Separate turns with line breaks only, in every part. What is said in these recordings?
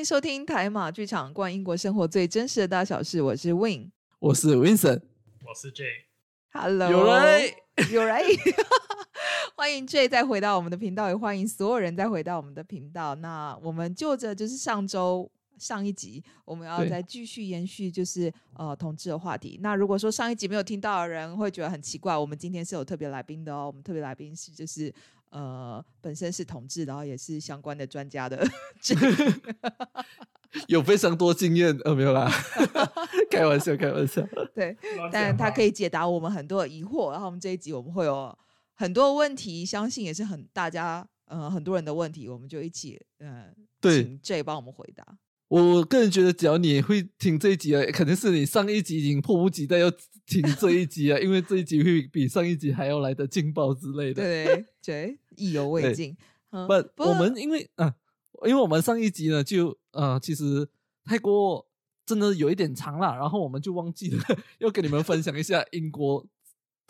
迎收听台马剧场，逛英国生活最真实的大小事。我是 Win，
我是 Vincent，
我是 J。
Hello，
有人
有人，欢迎 J 再回到我们的频道，也欢迎所有人再回到我们的频道。那我们就着就是上周上一集，我们要再继续延续就是呃同志的话题。那如果说上一集没有听到的人会觉得很奇怪，我们今天是有特别来宾的哦。我们特别来宾是就是呃本身是同志，然后也是相关的专家的。
有非常多经验，呃，没有啦，开玩笑，开玩笑。
对，但他可以解答我们很多的疑惑。然后我们这一集我们会有很多问题，相信也是很大家呃很多人的问题，我们就一起呃
对
请 J 帮我们回答。
我个人觉得，只要你会听这一集啊，肯定是你上一集已经迫不及待要听这一集啊，因为这一集会比上一集还要来的劲爆之类的。
对对，意犹未尽。嗯，
不，
不
我们因为啊、因为我们上一集呢，就呃，其实太过真的有一点长了，然后我们就忘记了 要跟你们分享一下英国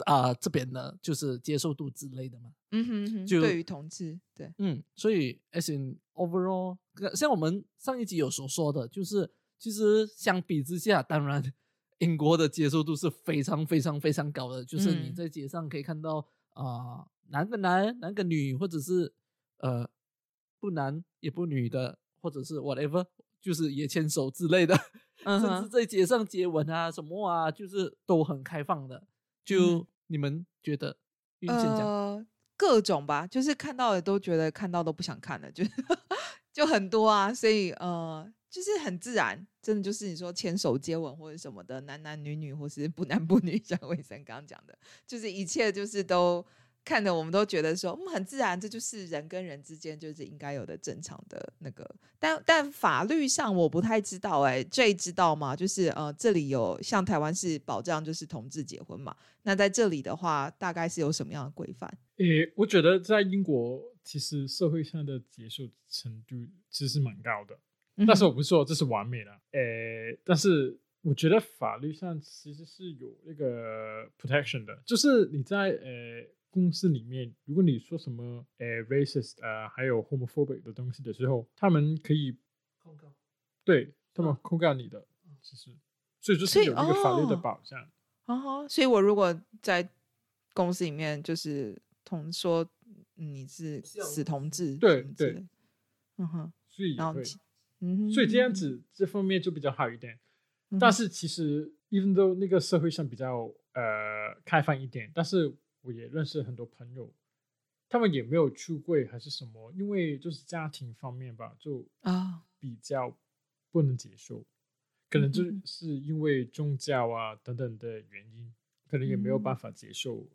啊、这边的，就是接受度之类的嘛。
嗯哼哼，
就
对于同志，对，
嗯，所以 as in overall，呃像我们上一集有所说的，就是其实相比之下，当然英国的接受度是非常非常非常高的，就是你
嗯
在街上可以看到啊、男跟男，男跟女，或者是呃不男也不女的，或者是 whatever，就是也牵手之类的，
嗯
甚至，在街上接吻啊什么啊，就是都很开放的。就、
嗯
你们觉得？
呃，各种吧，就是看到的都觉得看到都不想看了，就 就很多啊，所以呃，就是很自然，真的就是你说牵手接吻或者什么的，男男女女或是不男不女，像魏生刚刚讲的，就是一切就是都看的我们都觉得说，嗯，很自然，这就是人跟人之间就是应该有的正常的那个，但但法律上我不太知道、欸，哎，J 知道吗？就是呃，这里有像台湾是保障就是同志结婚嘛，那在这里的话，大概是有什么样的规范？
诶，我觉得在英国，其实社会上的接受程度其实是蛮高的。但是我不是说这是完美的，诶，但是我觉得法律上其实是有那个 protection 的，就是你在呃公司里面，如果你说什么呃 racist 啊、还有 homophobic 的东西的时候，他们可以
控告
对他们控告你的，其实，所以就是有一个法律的
哦
保障。
啊哈，所以我如果在公司里面就是同说你是死同志，
对对
嗯哼，
所以会
然后嗯哼，
所以这样子这方面就比较好一点。但是其实，even though 那个社会上比较呃开放一点，但是我也认识很多朋友，他们也没有出柜还是什么，因为就是家庭方面吧，就
啊，
比较不能接受，可能就是因为宗教啊等等的原因，可能也没有办
嗯。
法接受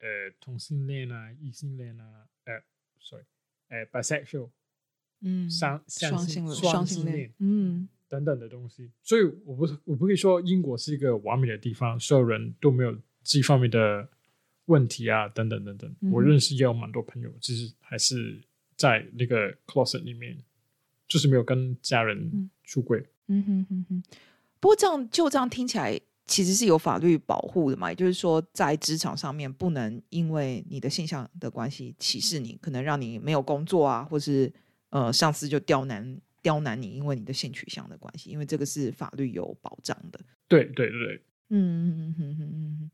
呃同性恋啊、异性恋啊，呃，sorry，呃，bisexual
嗯，
双相
双性
双
双性
性恋，
嗯。
等等的东西，所以我不是我不会说英国是一个完美的地方，所有人都没有这方面的问题啊，等等等等。
嗯
我认识也有蛮多朋友，其实还是在那个 closet 里面，就是没有跟家
嗯
人出柜。
嗯哼哼哼。不过这样就这样听起来，其实是有法律保护的嘛，也就是说，在职场上面不能因为你的性向的关系歧视你，可能让你没有工作啊，或是呃上司就刁难刁难你，因为你的性取向的关系，因为这个是法律有保障的。
对对对对，
嗯嗯嗯嗯嗯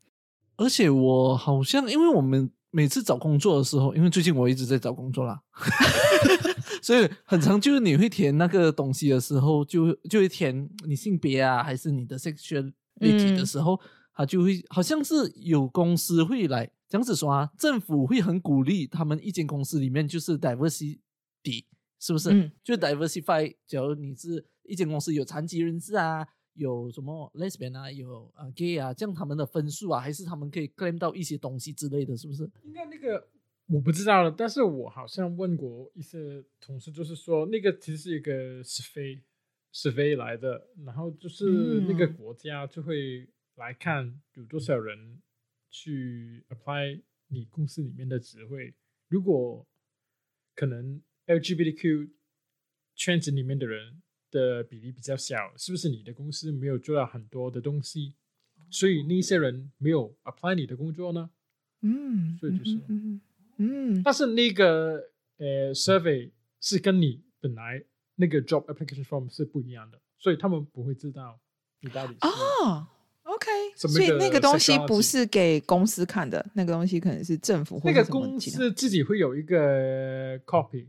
而且我好像，因为我们每次找工作的时候，因为最近我一直在找工作啦，所以很常就是你会填那个东西的时候，就就会填你性别啊，还是你的 sexuality 的
嗯
时候，他就会好像是有公司会来这样子说啊，政府会很鼓励他们一间公司里面就是 diversity，是不是？
嗯
就 diversify，假如你是一间公司有残疾人士啊，有什么 lesbian 啊，有啊 gay 啊，这样他们的分数啊，还是他们可以 claim 到一些东西之类的，是不是？
应该那个我不知道了，但是我好像问过一些同事，就是说那个其实是一个是非是非来的，然后就是那个
嗯
国家就会来看有多少人去 apply 你公司里面的职位，如果可能 LGBTQ 圈子里面的人的比例比较小，是不是你的公司没有做到很多的东西，所以那些人没有 apply 你的工作呢？
嗯，
所以就是
嗯嗯嗯
但是那个呃 survey 是跟你本来那个 job application form 是不一样的，所以他们不会知道你到底是
哦，OK，所以那个东西不是给公司看的，那个东西可能是政府或
那个公司自己会有一个 copy，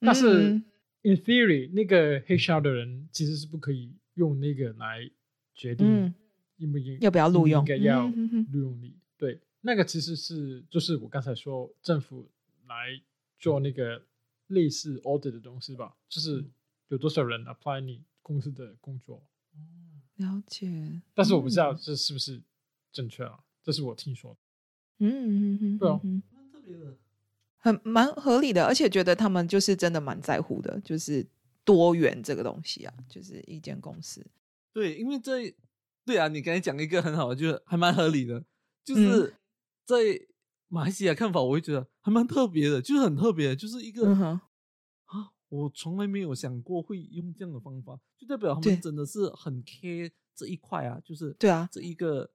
但是
嗯
in theory 那个 HR 的人其实是不可以用那个来决定
嗯。
应不应
要不要录用。
应该要
嗯哼哼
录用你。对，那个其实是就是我刚才说政府来做那个类似 audit 的东西吧，就是有多少人 apply 你公司的工作，
了解，
但是我不知道
嗯。
这是不是正确啊，这是我听说的。
嗯嗯嗯，
对啊。
嗯
蛮特别的。
很蛮合理的，而且觉得他们就是真的蛮在乎的，就是多元这个东西啊，就是一间公司，
对，因为这对啊，你刚才讲一个很好的，就是还蛮合理的，
嗯。
就是在马来西亚看法，我会觉得还蛮特别的，就是很特别，就是一个、
嗯，
啊，我从来没有想过会用这样的方法，就代表他们真的是很 care 这一块啊，就是
对啊。
这一个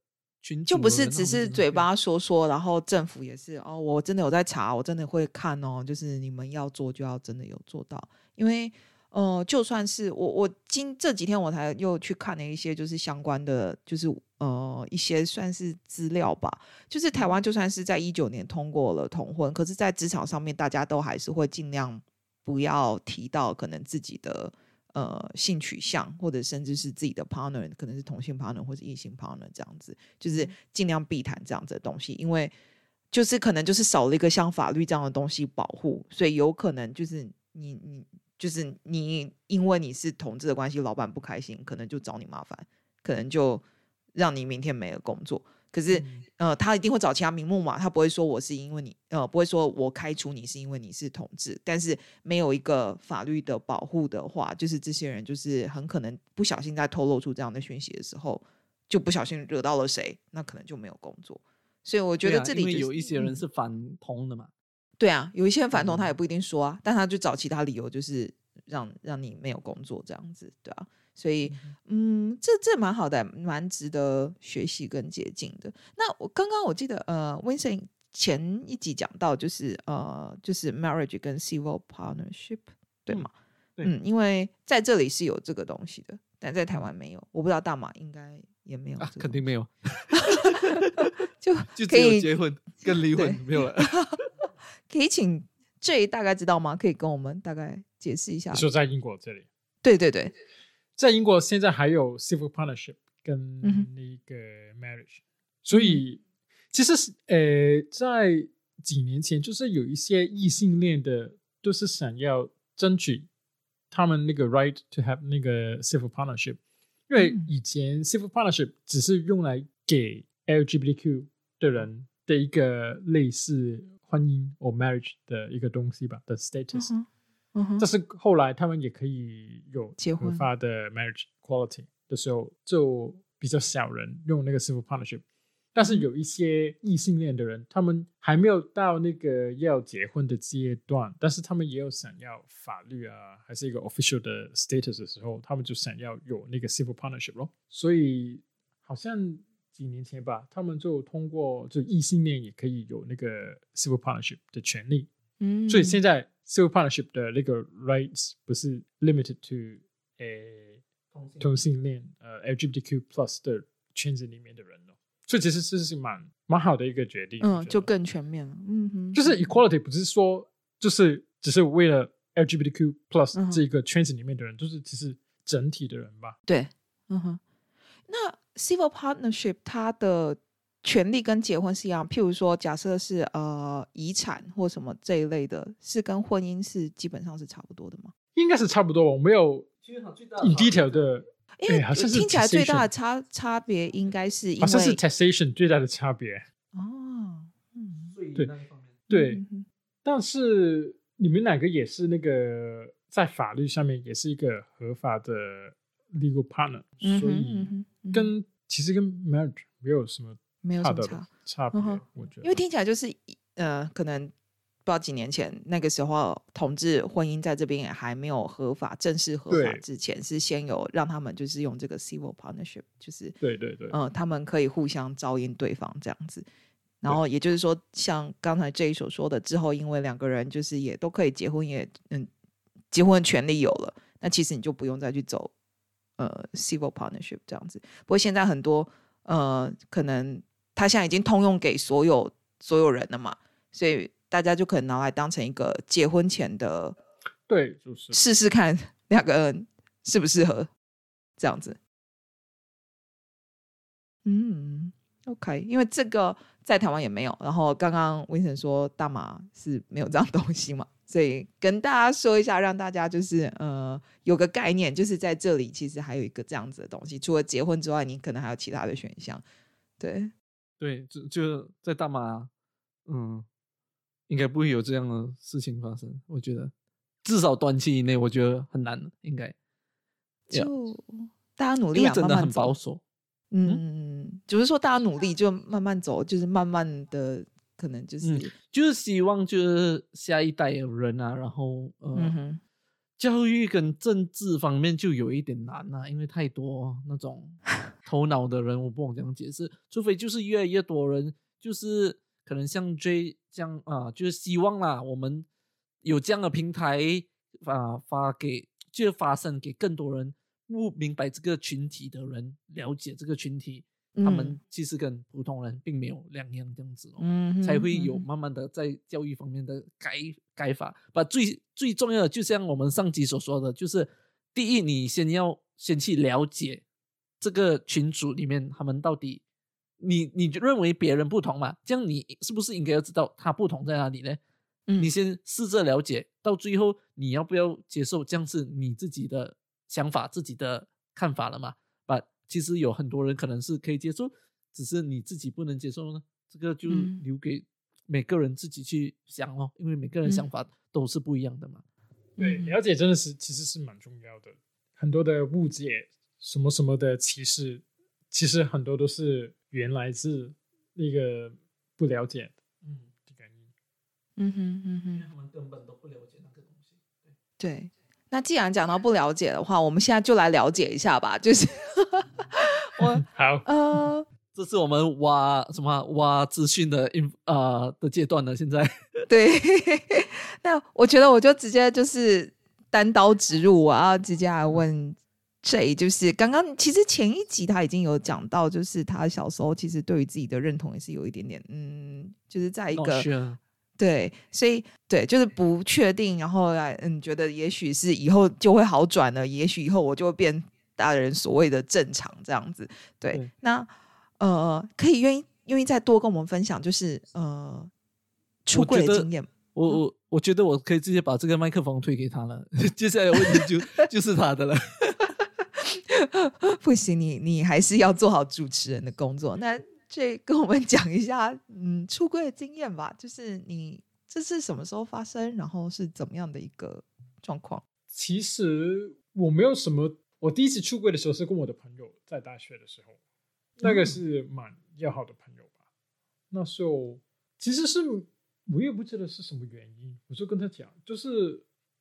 群
就不是只是嘴巴说说，然后政府也是哦，我真的有在查，我真的会看哦，就是你们要做就要真的有做到，因为呃，就算是我我今这几天我才又去看了一些就是相关的，就是呃一些算是资料吧，就是台湾就算是在一九年通过了同婚，可是，在职场上面大家都还是会尽量不要提到可能自己的。呃，性取向或者甚至是自己的 partner，可能是同性 partner 或者异性 partner 这样子，就是尽量避谈这样子的东西，因为就是可能就是少了一个像法律这样的东西保护，所以有可能就是你你就是你因为你是同志的关系，老板不开心，可能就找你麻烦，可能就让你明天没了工作。可是，
嗯
呃，他一定会找其他名目嘛，他不会说我是因为你，呃，不会说我开除你是因为你是同志，但是没有一个法律的保护的话，就是这些人就是很可能不小心在透露出这样的讯息的时候，就不小心惹到了谁，那可能就没有工作。所以我觉得这里、
有一些人
嗯
是反同的嘛，
对啊，有一些人反同，他也
嗯
不一定说啊，但他就找其他理由，就是让让你没有工作这样子，对啊。所以，嗯，这这蛮好的，蛮值得学习跟接近的。那我刚刚我记得，呃，Vincent 前一集讲到，就是呃，就是 marriage 跟 civil partnership，对
嗯
吗？
对
嗯，因为在这里是有这个东西的，但在台湾没有。我不知道大马应该也没有、
啊，肯定没有，
就
就只有
可以
结婚跟离婚
对
没有了。
可以请 J 大概知道吗？可以跟我们大概解释一下
你。说在英国这里，
对对对，
在英国现在还有 civil partnership 跟那个 marriage，、所以其实是呃，在几年前就是有一些异性恋的都是想要争取他们那个 right to have 那个 civil partnership，因为
嗯
以前 civil partnership 只是用来给 LGBTQ 的人的一个类似婚姻或 marriage 的一个东西吧的
嗯
status，、
哼，嗯哼，
但是后来他们也可以有
结婚
发的 marriage quality 的时候，就比较少人用那个 civil partnership。但是
嗯
有一些异性恋的人，他们还没有到那个要结婚的阶段，但是他们也有想要法律啊，还是一个 official 的 status 的时候，他们就想要有那个 civil partnership 咯。所以好像几年前吧，他们就通过就异性恋也可以有那个 civil partnership 的权利。
嗯，
所以现在 civil partnership 的那个 rights 不是 limited to 诶同性恋呃 LGBTQ plus 的圈子里面的人哦，所以其实这是蛮蛮好的一个决定。
嗯，就更全面了。嗯哼，
就是 equality 不是说就是只是为了 LGBTQ
嗯
plus 这个圈子里面的人，就是其实整体的人吧。
对，嗯哼。那 civil partnership 它的权利跟结婚是一样，譬如说，假设是呃遗产或什么这一类的，是跟婚姻是基本上是差不多的吗？
应该是差不多，我没有 in detail 的，
因为
哎好像是
听起来最大的差差别应该是因
好像是
为
taxation 最大的差别。
哦，嗯，
对对，
嗯
但是你们两个也是那个在法律上面也是一个合法的 legal partner，、
嗯
所以跟其实跟 marriage 没有什么
没有什么差。
差别，
嗯
我觉得。
因为听起来就是呃，可能不知道几年前那个时候，同志婚姻在这边也还没有合法正式合法之前，是先有让他们就是用这个 civil partnership，就是
对对对，
呃，他们可以互相照应对方这样子。然后也就是说，像刚才这一所说的，之后因为两个人就是也都可以结婚，也嗯，结婚权利有了，那那其实你就不用再去走呃 civil partnership 这样子。不过现在很多呃，可能他现在已经通用给所有所有人了嘛，所以大家就可能拿来当成一个结婚前的
对，就是
试试看两个人适不适合这样子。嗯，OK，因为这个在台湾也没有。然后刚刚温晨说大麻是没有这样东西嘛，所以跟大家说一下，让大家就是呃有个概念，就是在这里其实还有一个这样子的东西。除了结婚之外，你可能还有其他的选项。对，
对，就就在大马，嗯，应该不会有这样的事情发生。我觉得至少短期以内，我觉得很难，应该
就大家努力
真的很保守。
嗯，只是说大家努力，就慢慢走，就是慢慢的，可能就是
嗯，就是希望就是下一代有人啊，然后呃，
嗯哼，
教育跟政治方面就有一点难啊，因为太多那种 头脑的人，我不懂怎样解释，除非就是越来越多人，就是可能像 J 这样啊，就是希望啦，我们有这样的平台啊，发给就发声给更多人不明白这个群体的人了解这个群体，他们
嗯
其实跟普通人并没有两样这样子哦。
嗯，
才会有慢慢的在教育方面的改改法。把最最重要的，就像我们上集所说的，就是第一，你先要先去了解这个群组里面他们到底，你你认为别人不同嘛？这样你是不是应该要知道他不同在哪里呢？
嗯
你先试着了解，到最后你要不要接受这样是你自己的想法、自己的看法了嘛？把其实有很多人可能是可以接受，只是你自己不能接受呢。这个就
嗯
留给每个人自己去想哦，因为每个人想
嗯
法都是不一样的嘛。
对，
嗯
了解真的是其实是蛮重要的。很多的误解，什么什么的歧视，其实很多都是原来自那个不了解的
嗯，
原因。
嗯哼嗯哼，
他们根本都不了解那个东西。
对。那既然讲到不了解的话，我们现在就来了解一下吧。就是 我
好，
呃，
这是我们挖什么挖资讯的 in 呃的阶段了。现在
对，那我觉得我就直接就是单刀直入，我要直接来问 J，就是刚刚其实前一集他已经有讲到，就是他小时候其实对于自己的认同也是有一点点，嗯，就是在一个对，所以对，就是不确定，然后来嗯，觉得也许是以后就会好转了，也许以后我就会变大人所谓的正常这样子。对，
对
那呃，可以愿意愿意再多跟我们分享，就是呃出柜的经验。
我我我觉得我可以直接把这个麦克风推给他了，接下来的问题就就是他的了。
不行，你你还是要做好主持人的工作。那这跟我们讲一下，嗯，出柜的经验吧，就是你这是什么时候发生，然后是怎么样的一个状况？
其实我没有什么，我第一次出柜的时候是跟我的朋友在大学的时候，那个是蛮要好的朋友吧。那时候其实是我也不知道是什么原因，我就跟他讲，就是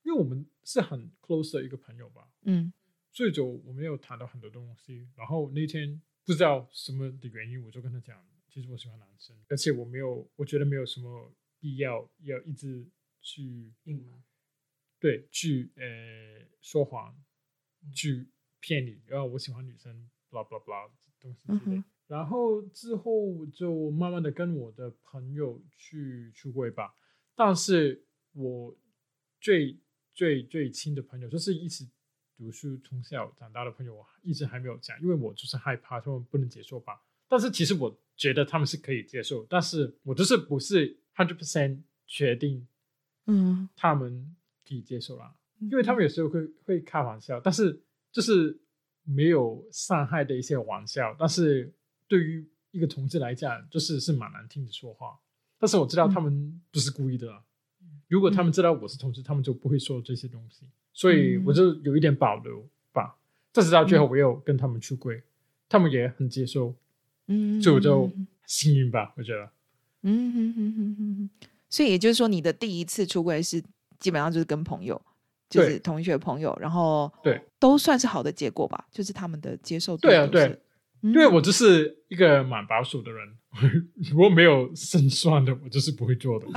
因为我们是很 close 的一个朋友吧，
嗯
所以就我们有谈到很多东西。然后那天不知道什么的原因，我就跟他讲，其实我喜欢男生，而且我没有，我觉得没有什么必要要一直去隐瞒对，去呃说谎，去骗你，然后我喜欢女生，blah blah blah 东西之类。
嗯
然后之后就慢慢的跟我的朋友去出轨吧，但是我最最最亲的朋友，就是一起读书从小长大的朋友，我一直还没有讲，因为我就是害怕他们不能接受吧。但是其实我觉得他们是可以接受，但是我就是不是 hundred percent 确定
嗯，
他们可以接受啦，因为他们有时候会会开玩笑，但是就是没有伤害的一些玩笑，但是对于一个同志来讲，就是是蛮难听的说话。但是我知道他们不是故意的啦，如果他们知道我是同志，他们就不会说这些东西，所以我就有一点保留吧。但是到最后，我又跟他们出柜，他们也很接受，
嗯，
所以我就
嗯
幸运吧，我觉得。
嗯哼哼哼哼哼，所以也就是说，你的第一次出柜是基本上就是跟朋友，就是同学朋友，然后
对。
都算是好的结果吧，就是他们的接受度
对啊对。
嗯。
因为我就是一个蛮保守的人，如果没有胜算的，我就是不会做的。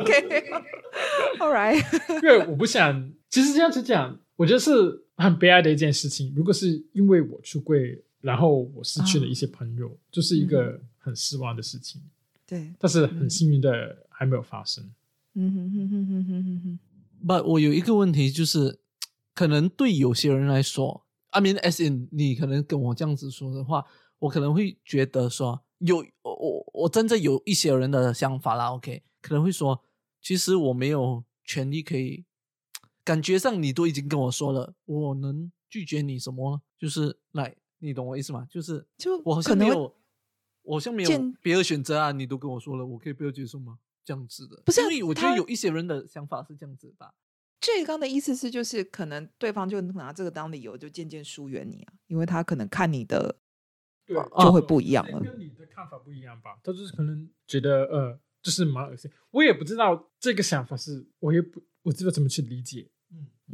OK，All right，
因为我不想，其实这样子讲，我觉得是很悲哀的一件事情。如果是因为我出柜，然后我失去了一些朋友，就是一个很失望的事情。
对，
但是很幸运的还没有发生。
嗯哼哼哼哼哼哼哼。
不，我有一个问题，就是可能对有些人来说，I mean as in 你可能跟我这样子说的话，我可能会觉得说，有我我我站在有一些人的想法啦，OK，可能会说，其实我没有权利可以，感觉上你都已经跟我说了，我能拒绝你什么？就是来，你懂我意思吗？就是
就
我好
可能会
像没有，我好像没有别的选择啊，你都跟我说了，我可以不要接受吗？这样子的，
不是啊
因为我觉
他
得有一些人的想法是这样子吧。
这刚的意思是，就是可能对方就拿这个当理由，就渐渐疏远你啊，因为他可能看你的
对
就会不一样了。
跟你的看法不一样吧？他就是可能觉得呃，就是蛮恶心。我也不知道这个想法是，我也不我知道怎么去理解
嗯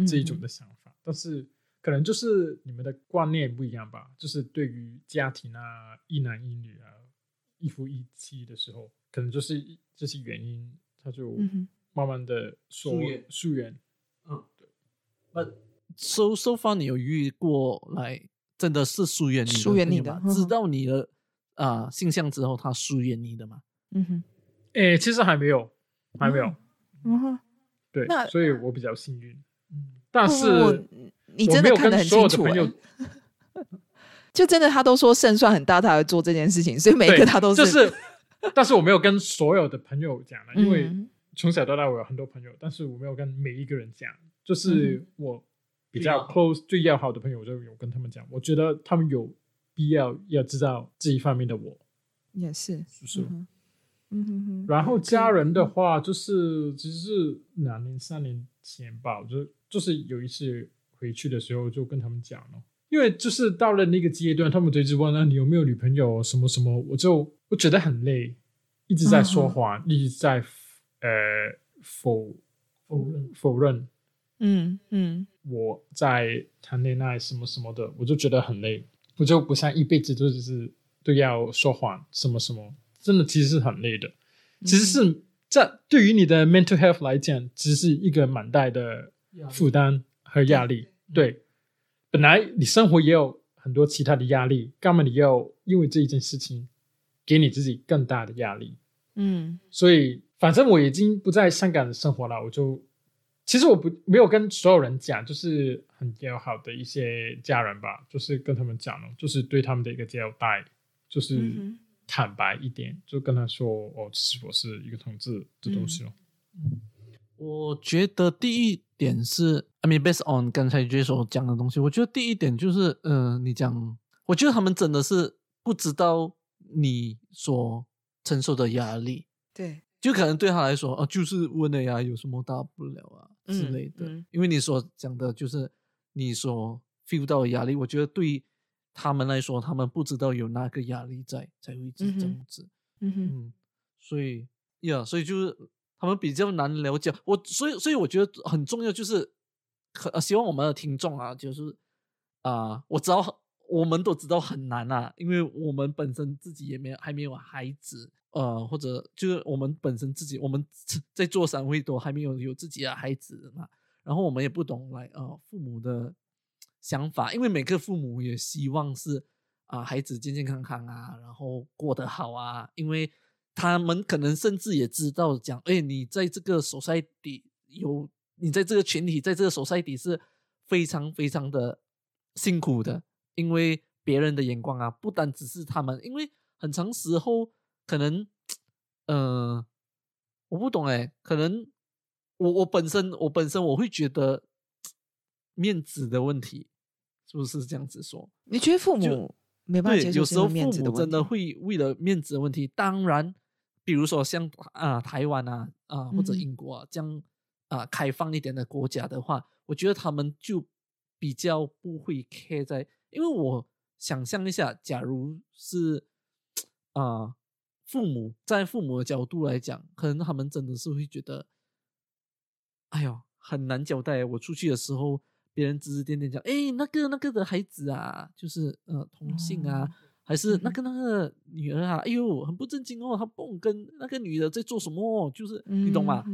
这一种的想法，但是可能就是你们的观念不一样吧。就是对于家庭啊，一男一女啊，一夫一妻的时候，可能就是这些原因，他就慢慢的疏
疏远
疏远。
嗯，对。那，so so far 你有遇过来真的是疏远你
疏远你的知
道你的啊、性向之后，他疏远你的吗？
嗯哼
诶，其实还没有，还没有。
嗯
嗯哼，
对
那，
所以我比较幸运。但是
不不你真的
我没有
看得很
跟所有
清楚、
的朋友
欸，就真的他都说胜算很大，他才会做这件事情，所以每一个他都，
就是但是我没有跟所有的朋友讲了，因为
嗯。
从小到大我有很多朋友，但是我没有跟每一个人讲，就是我比较 close 最要好的朋友，我就有跟他们讲，我觉得他们有必要要知道这一方面的我。
也是，
是不是？
嗯哼。嗯哼哼，
然后家人的话，就是其实是两年三年前吧，我就就是有一次回去的时候就跟他们讲了，因为就是到了那个阶段，他们就一直问啊你有没有女朋友什么什么，我就我觉得很累，一直在说谎，一直在呃否
否认。
否认。
嗯嗯。
我在谈恋爱什么什么的，我就觉得很累，我就不像一辈子都只是都要说谎什么什么，真的其实是很累的。其实是这对于你的 mental health 来讲，其实是一个蛮大的负担和压力。对，本来你生活也有很多其他的压力，干嘛你要因为这一件事情给你自己更大的压力？
嗯。
所以反正我已经不在香港的生活了，我就其实我不没有跟所有人讲，就是很友好的一些家人吧，就是跟他们讲了，就是对他们的一个交代，就是
嗯
坦白一点，就跟他说哦，其实我是一个同志的东西哦。
我觉得第一点是，I mean based on 刚才 J 所讲的东西，我觉得第一点就是，嗯、你讲，我觉得他们真的是不知道你所承受的压力，
对，
就可能对他来说，啊，就是问了呀，有什么大不了啊之
嗯
类的。
嗯
因为你所讲的就是你所 feel 到的压力，我觉得对于他们来说，他们不知道有那个压力在，才会一直这样子。
嗯哼
嗯，所以呀，所以就是他们比较难了解。我，所以所以我觉得很重要，就是可、呃、希望我们的听众啊，就是啊、我知道我们都知道很难啊，因为我们本身自己也没有还没有孩子，呃，或者就是我们本身自己我们在做三会都还没有有自己的孩子嘛，然后我们也不懂来呃父母的想法，因为每个父母也希望是啊、孩子健健康康啊，然后过得好啊，因为他们可能甚至也知道讲，哎，你在这个 society 有，你在这个群体，在这个 society 是非常非常的辛苦的，因为别人的眼光啊，不单只是他们，因为很长时候可能，呃，我不懂哎，可能我我本身我本身我会觉得面子的问题，是不是这样子说？
你觉得父母没办法
对，
接受
有时候父母真的？会为了面子的问题，当然，比如说像啊、台湾啊啊、或者英国啊这样啊、开放一点的国家的话，我觉得他们就比较不会 care 在，因为我想象一下，假如是啊、父母在父母的角度来讲，可能他们真的是会觉得，哎呦很难交代。我出去的时候，别人指指点点讲，哎，那个那个的孩子啊，就是呃同性啊。
哦
还是那个那个女儿啊，哎呦，很不正经哦，她蹦跟那个女的在做什么，就是你懂吗？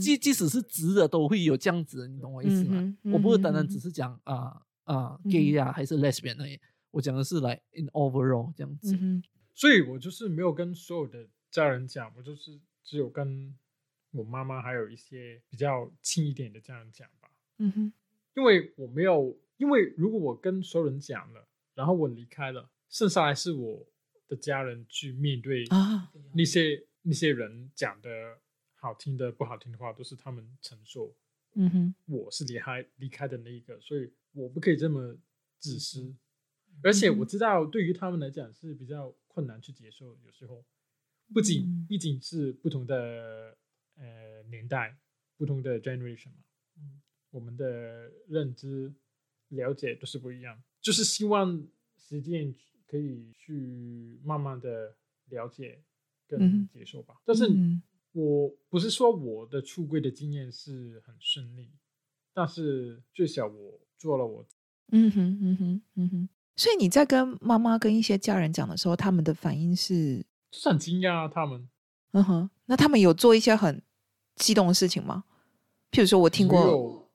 即即使是直的都会有这样子，你懂我意思吗？我不是单单只是讲啊啊 gay 呀，还是 lesbian 那些，我讲的是来 in overall 这样子。
所以我就是没有跟所有的家人讲，我就是只有跟我妈妈还有一些比较亲一点的家人讲吧。嗯哼，因为我没有，因为如果我跟所有人讲了，然后我离开了。剩下来是我的家人去面对啊，那些那些人讲的好听的不好听的话，都是他们承受。嗯哼，我是离开离开的那一个，所以我不可以这么自私。而且我知道，对于他们来讲是比较困难去接受。有时候，不仅毕竟是不同的呃年代，不同的 generation 嘛，嗯，我们的认知了解都是不一样。就是希望实践。可以去慢慢的了解跟接受吧，但是我不是说我的出柜的经验是很顺利，但是最少我做了我，
嗯哼嗯哼嗯哼，所以你在跟妈妈跟一些家人讲的时候，他们的反应是
就是很惊讶，他们，
嗯哼，那他们有做一些很激动的事情吗？譬如说我听过，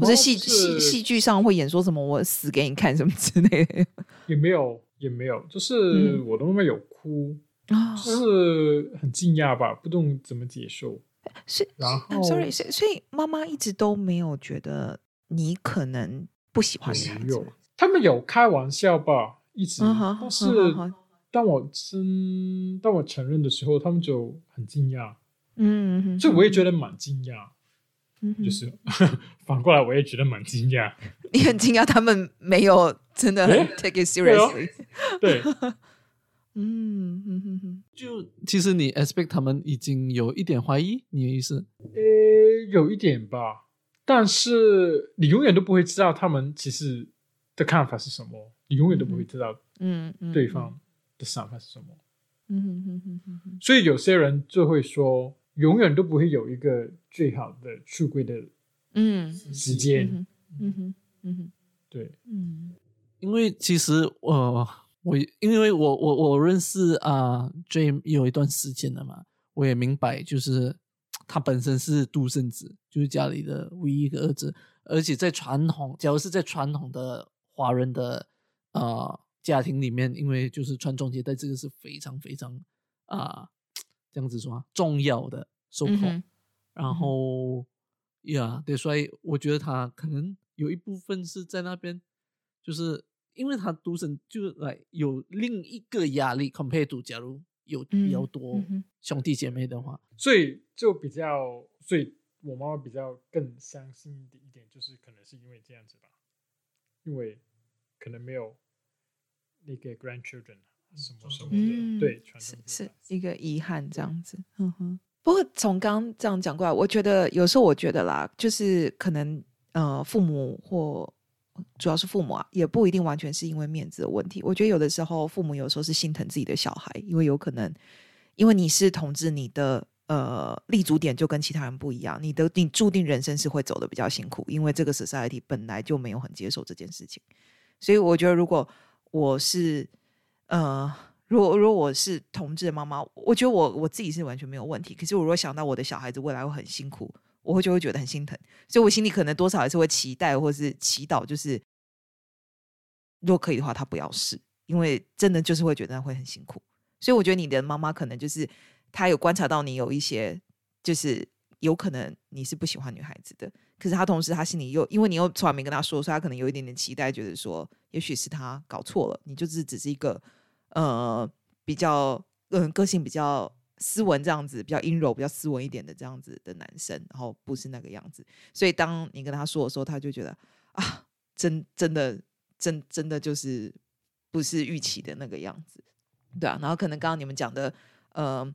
或者戏戏戏剧上会演说什么我死给你看什么之类的，
也没有。也没有，就是我的妈妈有哭，就是很惊讶吧，不懂怎么接受。
是，
然后
，sorry，所所以妈妈一直都没有觉得你可能不喜欢女孩子。
他们有开玩笑吧，一直，但是当我真当我承认的时候，他们就很惊讶。嗯，这我也觉得蛮惊讶。就是 反过来，我也觉得蛮惊讶。
你很惊讶，他们没有真的很 take it seriously。
对，
嗯嗯嗯嗯，就其实你 expect 他们已经有一点怀疑你的意思？
呃，有一点吧，但是你永远都不会知道他们其实的看法是什么，你永远都不会知道，嗯嗯，对方的想法是什么。嗯哼哼哼哼，所以有些人就会说。永远都不会有一个最好的出柜的嗯。时间，嗯哼。嗯哼，对，嗯，
因为其实我我因为我我我认识啊 J 有一段时间了嘛，我也明白，就是他本身是独生子，就是家里的唯一一个儿子，而且在传统，假如是在传统的华人的啊家庭里面，因为就是传宗接代这个是非常非常啊。这样子说重要的收口，然后呀，对，所以我觉得他可能有一部分是在那边，就是因为他独生，就是来有另一个压力，compare to 假如有比较多兄弟姐妹的话，
所以就比较，所以我妈妈比较更相信的一点，就是可能是因为这样子吧，因为可能没有那个 grandchildren。什么什么的，对，是
是一个遗憾这样子。嗯哼。不过从刚刚这样讲过来，我觉得有时候我觉得啦，就是可能呃，父母或主要是父母啊，也不一定完全是因为面子的问题。我觉得有的时候父母有时候是心疼自己的小孩，因为有可能因为你是同志，你的呃立足点就跟其他人不一样，你的你注定人生是会走的比较辛苦，因为这个 society 本来就没有很接受这件事情。所以我觉得如果我是。呃，如果如果我是同志的妈妈，我觉得我我自己是完全没有问题。可是我如果想到我的小孩子未来会很辛苦，我会就会觉得很心疼。所以我心里可能多少还是会期待或是祈祷，就是如果可以的话，他不要试，因为真的就是会觉得会很辛苦。所以我觉得你的妈妈可能就是她有观察到你有一些，就是有可能你是不喜欢女孩子的。可是他同时他心里又因为你又从来没跟他说，所以他可能有一点点期待，觉得说也许是他搞错了，你就是只是一个。呃，比较嗯，个性比较斯文这样子，比较阴柔、比较斯文一点的这样子的男生，然后不是那个样子。所以当你跟他说的时候，他就觉得啊，真真的真真的就是不是预期的那个样子，对啊。然后可能刚刚你们讲的呃，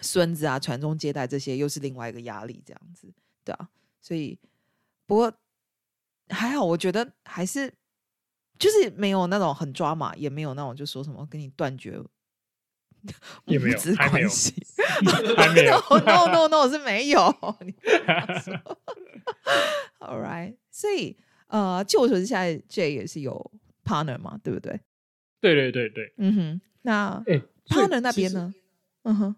孙子啊，传宗接代这些，又是另外一个压力，这样子，对啊。所以不过还好，我觉得还是。就是没有那种很抓马，也没有那种就说什么跟你断绝
母子关系，
还没有，no no no 是没有。All right，所以呃，就我所知，现在 J 也是有 partner 嘛，对不对？
对对对对，
嗯哼，那 partner 那边呢？嗯哼，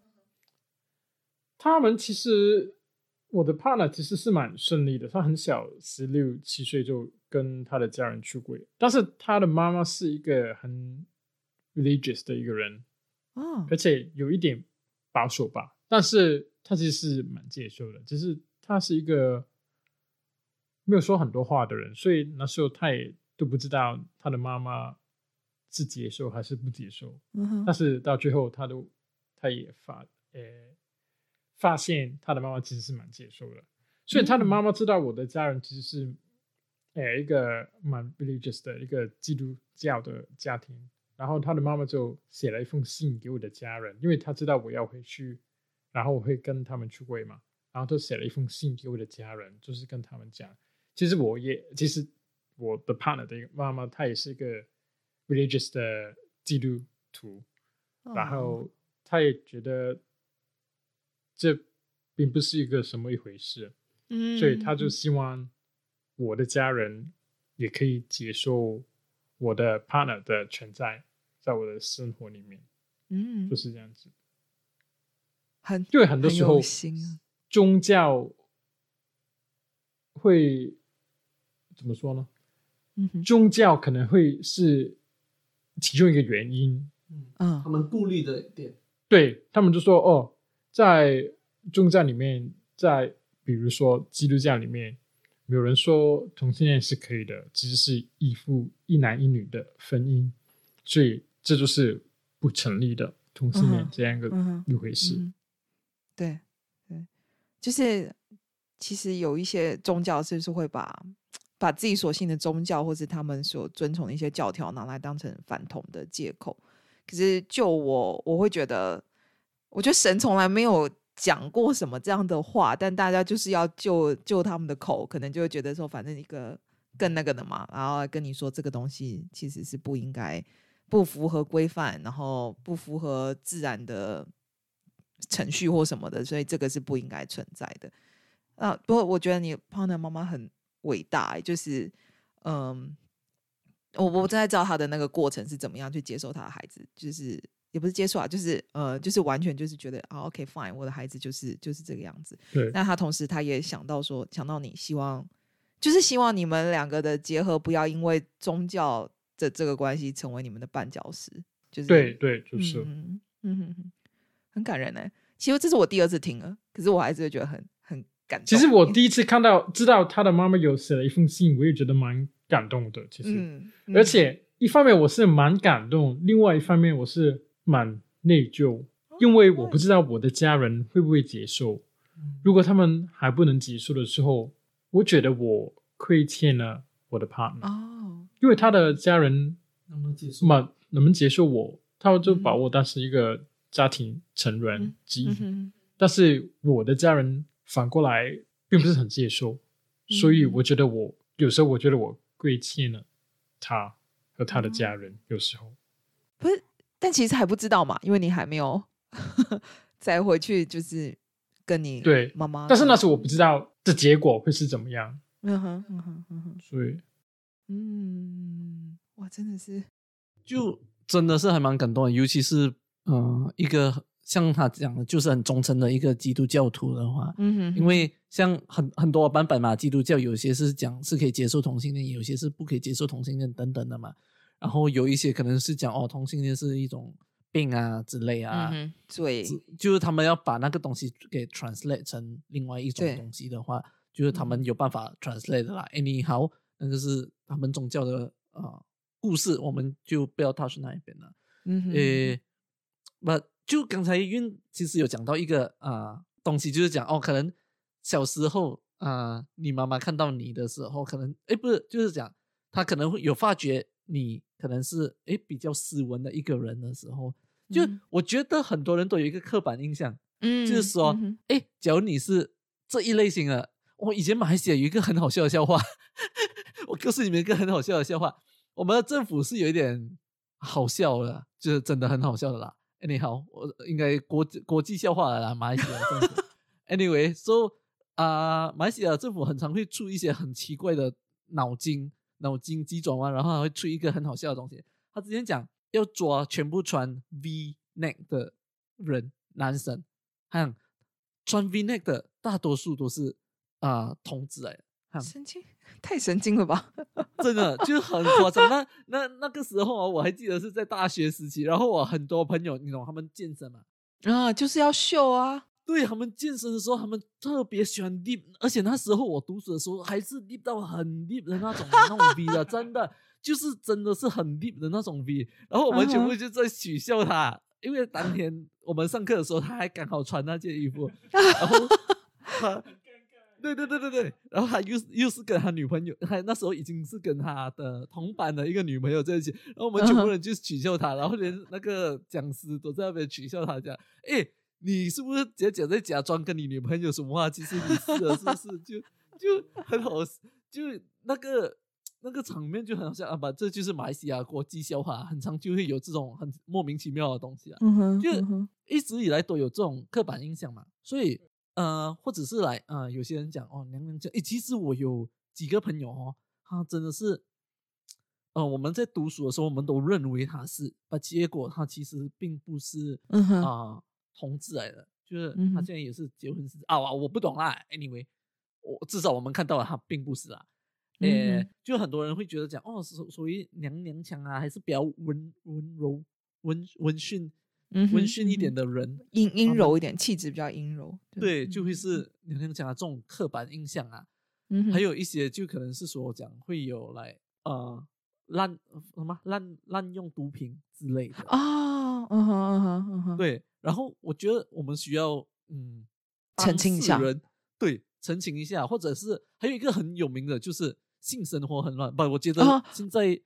他们其实我的 partner 其实是蛮顺利的，他很小，十六七岁就跟他的家人出轨，但是他的妈妈是一个很 religious 的一个人，
哦。
而且有一点保守吧，但是他其实是蛮接受的，只是他是一个没有说很多话的人，所以那时候他也都不知道他的妈妈是接受还是不接受，
嗯哼。
但是到最后他都他也发呃发现他的妈妈其实是蛮接受的，所以他的妈妈知道我的家人其实是呃一个蛮 religious 的一个基督教的家庭，然后他的妈妈就写了一封信给我的家人，因为他知道我要回去，然后我会跟他们出柜嘛，然后就写了一封信给我的家人，就是跟他们讲，其实我也其实我的 partner 的一个妈妈，她也是一个 religious 的基督徒，然
哦
后她也觉得这并不是一个什么一回事，
嗯
所以他就希望我的家人也可以接受我的 partner 的存在，在我的生活里面，
嗯
就是这样子。
很
因为很多时候
啊
宗教会怎么说呢？
嗯
宗教可能会是其中一个原因，
嗯
他们顾虑的点，
对他们就说哦，在宗教里面，在比如说基督教里面，有人说同性恋是可以的，其实是一夫一男一女的婚姻，所以这就是不成立的同性恋这样一个一回事。
嗯对对，就是其实有一些宗教是不是会把把自己所信的宗教或是他们所遵从的一些教条拿来当成反同的借口。可是就我我会觉得，我觉得神从来没有讲过什么这样的话，但大家就是要救救他们的口，可能就会觉得说，反正一个更那个的嘛，然后跟你说这个东西其实是不应该。不符合规范，然后不符合自然的程序或什么的，所以这个是不应该存在的。啊，不过我觉得你胖的妈妈很伟大，就是嗯，我我正在知道她的那个过程是怎么样去接受她的孩子，就是也不是接触啊，就是呃，就是完全就是觉得啊，OK fine，我的孩子就是就是这个样子。
对，
那他同时他也想到说，想到你希望，就是希望你们两个的结合不要因为宗教的这个关系成为你们的绊脚石，就是
对对，就是、
嗯很感人呢。其实这是我第二次听了，可是我还是会觉得很很感动。
其实我第一次看到知道他的妈妈有写了一封信，我也觉得蛮感动的。其实，
嗯，嗯
而且一方面我是蛮感动，另外一方面我是蛮内疚，因为我不知道我的家人会不会接受。如果他们还不能接受的时候，我觉得我亏欠了我的 partner，、
哦，
因为他的家人
能不能接受？
蛮能不能接受我，他们就把我当成一个家庭成员之一。但是我的家人反过来并不是很接受，所以我觉得我有时候我觉得我亏欠了他和他的家人，有时候。
不是，但其实还不知道嘛，因为你还没有 再回去，就是跟你
对
妈妈。
但是那时候我不知道的结果会是怎么样，
嗯哼嗯哼嗯哼
所以
嗯，哇，真的是
就真的是还蛮感动的，尤其是呃一个像他讲的，就是很忠诚的一个基督教徒的话，
嗯哼，
因为像很很多版本嘛，基督教有些是讲是可以接受同性恋，有些是不可以接受同性恋等等的嘛。然后有一些可能是讲哦，同性恋是一种病啊之类啊，
嗯，对，
就是他们要把那个东西给 translate 成另外一种
对
东西的话，就是他们
嗯
有办法 translate 的啦。anyhow，那个是他们宗教的呃故事，我们就不要 touch 那一边了。
嗯哼，
呃，不，就刚才运其实有讲到一个啊、东西，就是讲哦，可能小时候啊、你妈妈看到你的时候，可能哎不是，就是讲她可能会有发觉你可能是诶比较斯文的一个人的时候，就
嗯
我觉得很多人都有一个刻板印象，
嗯，
就是说
嗯哼
哎，假如你是这一类型的，我以前马来西亚有一个很好笑的笑话，我告诉你们一个很好笑的笑话，我们的政府是有一点好笑的，就是真的很好笑的啦。Anyhow，我应该国国际笑话了啦，马来西亚政府。Anyway，so 啊、马来西亚政府很常会出一些很奇怪的脑筋脑筋急转弯，然后还会出一个很好笑的东西。他之前讲要抓全部穿 V neck 的人，男生，看穿 V neck 的大多数都是啊、同志来的。
神经太神经了吧？
真的就是很夸张。那那那个时候啊，我还记得是在大学时期，然后我很多朋友，你懂他们健身嘛？
啊，就是要秀啊！
对他们健身的时候，他们特别喜欢 deep，而且那时候我读书的时候还是 deep 到很 deep 的那种那种 V 的，真的就是真的是很 deep 的那种 V。然后我们全部就在取笑他，因为当天我们上课的时候，他还刚好穿那件衣服，然后他。对对对对对，然后他又又是跟他女朋友，还那时候已经是跟他的同班的一个女朋友在一起，然后我们全部人就取笑他，然后连那个讲师都在那边取笑他，讲，哎，你是不是假假在假装跟你女朋友什么话？其实你是的，是不是？就 就很好，就那个那个场面就很好笑啊！吧，这就是马来西亚国际笑话，很常就会有这种很莫名其妙的东西啊。
嗯哼
就一直以来都有这种刻板印象嘛，所以呃，或者是来呃，有些人讲哦，娘娘腔，诶，其实我有几个朋友哦，他真的是，呃，我们在读书的时候，我们都认为他是，啊，结果他其实并不是
嗯哼
啊、同志来的，就是他现在也是结婚是啊，我不懂啦，anyway，我至少我们看到了他并不是啊。诶、
嗯
就很多人会觉得讲哦，属属于娘娘腔啊，还是比较温温柔、温温驯、温驯一点
嗯
的人，
阴阴柔一点，气质比较阴柔。
对，就会
嗯
是娘娘腔啊这种刻板印象啊。还有一些就可能是说讲会有来呃滥什么滥滥用毒品之类的。
啊，嗯哼嗯哼嗯哼，
对，然后我觉得我们需要嗯
澄清一下
人，对，澄清一下，或者是还有一个很有名的就是性生活很乱，不，我觉得
啊
现在、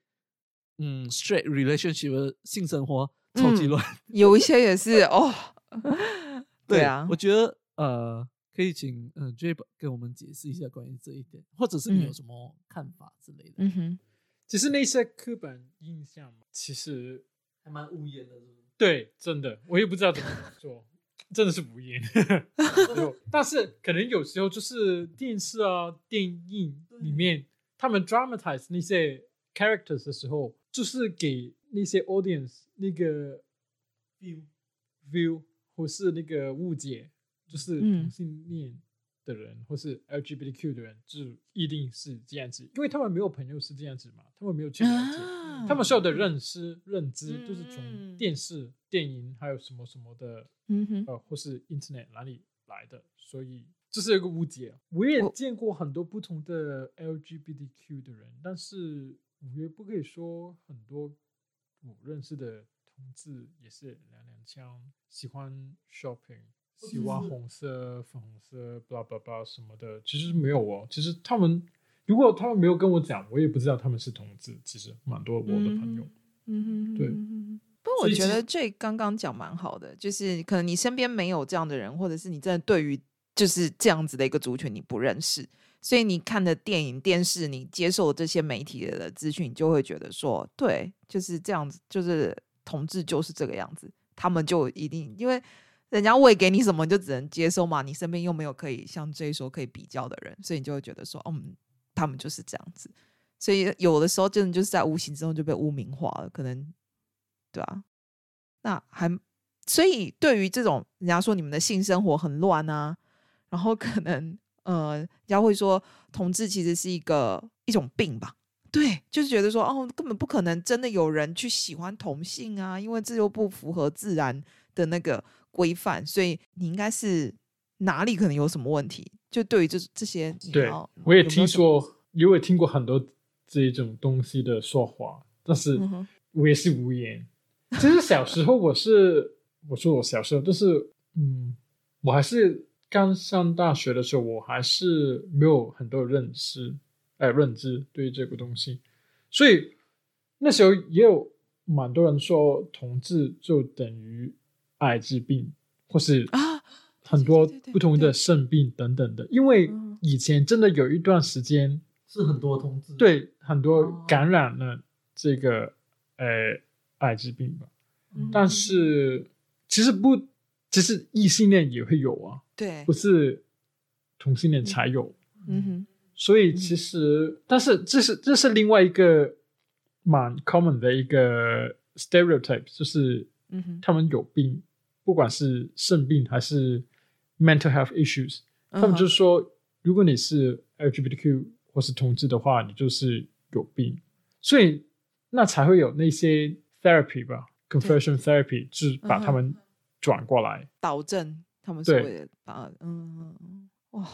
嗯 straight relationship 的性生活超级
嗯
乱。
有一些也是 哦。对啊
我，觉得呃，可以请嗯、呃、J 给我们解释一下关于这一点，或者是你有
嗯
什么看法之类的，
嗯哼，
其实那些刻板印象嘛，其实
还蛮无言的，是不是？
对，真的我也不知道怎么做，真的是无言。有但是可能有时候就是电视啊、电影里面他们 dramatize 那些 characters 的时候，就是给那些 audience 那个 view view 或是那个误解，就是
嗯
同性恋的人、或是 LGBTQ 的人，就一定是这样子，因为他们没有朋友是这样子嘛，他们没有去了解。
啊
他们所有的认识、认知都是
嗯
从电视、电影还有什么什么的，
嗯哼，
呃，或是 Internet 哪里来的，所以这是一个误解。我也见过很多不同的 LGBTQ 的人，但是我也不可以说很多我认识的同志也是娘娘腔，喜欢 shopping，喜欢
是
红色、粉红色，blah blah blah 什么的，其实没有哦。其实他们如果他们没有跟我讲，我也不知道他们是同志。其实蛮多我的朋友，
嗯哼，
对。
不过我觉得
所以其实
J 刚刚讲蛮好的，就是可能你身边没有这样的人，或者是你真的对于就是这样子的一个族群你不认识，所以你看的电影、电视，你接受这些媒体的资讯，你就会觉得说，对，就是这样子，就是同志就是这个样子，他们就一定因为人家喂给你什么，你就只能接受嘛，你身边又没有可以像 J 说可以比较的人，所以你就会觉得说，嗯，他们就是这样子。所以有的时候真的就是在无形之中就被污名化了，可能对啊。那还所以对于这种人家说你们的性生活很乱啊，然后可能呃，人家会说同志其实是一个一种病吧。对，就是觉得说哦，根本不可能真的有人去喜欢同性啊，因为这又不符合自然的那个规范，所以你应该是哪里可能有什么问题？就对于这这些，
对，我也听说，因为听过很多这种东西的说法，但是我也是无言。其实小时候我是，我说我小时候，但是嗯，我还是刚上大学的时候，我还是没有很多认识，哎、认知对于这个东西，所以那时候也有蛮多人说同志就等于艾滋病，或是
啊，
很多不同的肾病等等的，因为
嗯。
以前真的有一段时间，
是很多同志，
对。很多
哦。
感染了这个呃艾滋病吧，
嗯。
但是其实不，其实异性恋也会有啊，
对。
不，是同性恋才有，
嗯哼，
所以其实，但是这是这是另外一个蛮 common 的一个 stereotype，就是
嗯哼，
他们有病，不管是肾病还是 mental health issues，他们就是说，如果你是 LGBTQ 或是同志的话，你就是有病，所以那才会有那些 therapy 吧，conversion therapy，就是把他们转过来。
导正他们所谓的把嗯嗯。哇，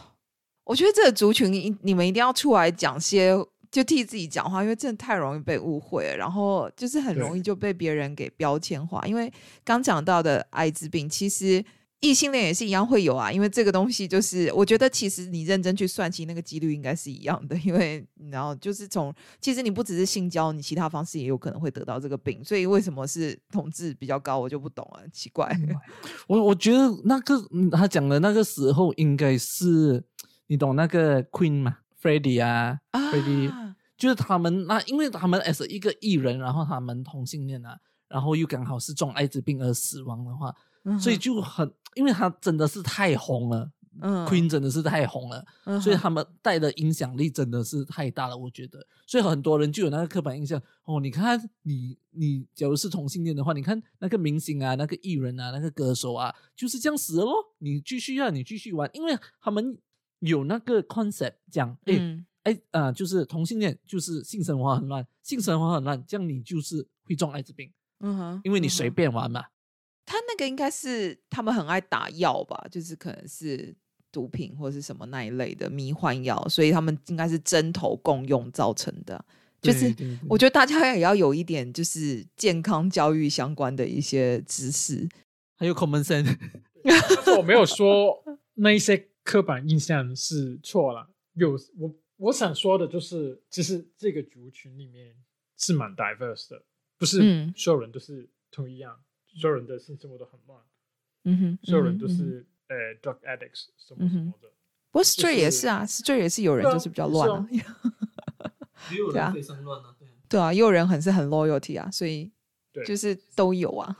我觉得这个族群你你们一定要出来讲些，就替自己讲话，因为真的太容易被误会了，然后就是很容易就被别人给标签化。因为刚讲到的艾滋病，其实异性恋也是一样会有啊，因为这个东西就是我觉得其实你认真去算，其实那个几率应该是一样的，因为然后就是从其实你不只是性交，你其他方式也有可能会得到这个病，所以为什么是同志比较高，我就不懂了，奇怪。
我我觉得那个嗯他讲的那个时候应该是你懂那个 Queen 吗？Freddie 啊 f r e d d i e
啊
就是他们那，因为他们 as 一个艺人，然后他们同性恋啊，然后又刚好是中艾滋病而死亡的话，
嗯
所以就很，因为他真的是太红了、
嗯。
Q u e e n 真的是太红了，
嗯
所以他们带的影响力真的是太大了，我觉得，所以很多人就有那个刻板印象哦，你看你你假如是同性恋的话，你看那个明星啊、那个艺人啊、那个歌手啊，就是这样死了咯，你继续啊，你继续玩，因为他们有那个 concept 讲，诶。
嗯
哎啊、呃就是同性恋，就是性生活很乱，性生活很乱，这样你就是会中艾滋病，
嗯哼，
因为你随便玩嘛。
他那个应该是他们很爱打药吧，就是可能是毒品或是什么那一类的迷幻药，所以他们应该是针头共用造成的。就是我觉得大家也要有一点就是健康教育相关的一些知识。
还有 common sense，
但是我没有说那一些刻板印象是错了。有我我想说的就是，其实这个族群里面是蛮 diverse 的，不是
嗯
所有人都是同一样，所有人的性生活都很乱，
嗯哼，
所有人都是呃 drug addicts 什么什么的。
不过 straight 也
是
是啊，straight 也是有人就是比较
是
乱啊。
也有
对啊
非常乱啊，对啊，
对啊，也有人很是很 loyalty 啊，所以
对
就是都有啊。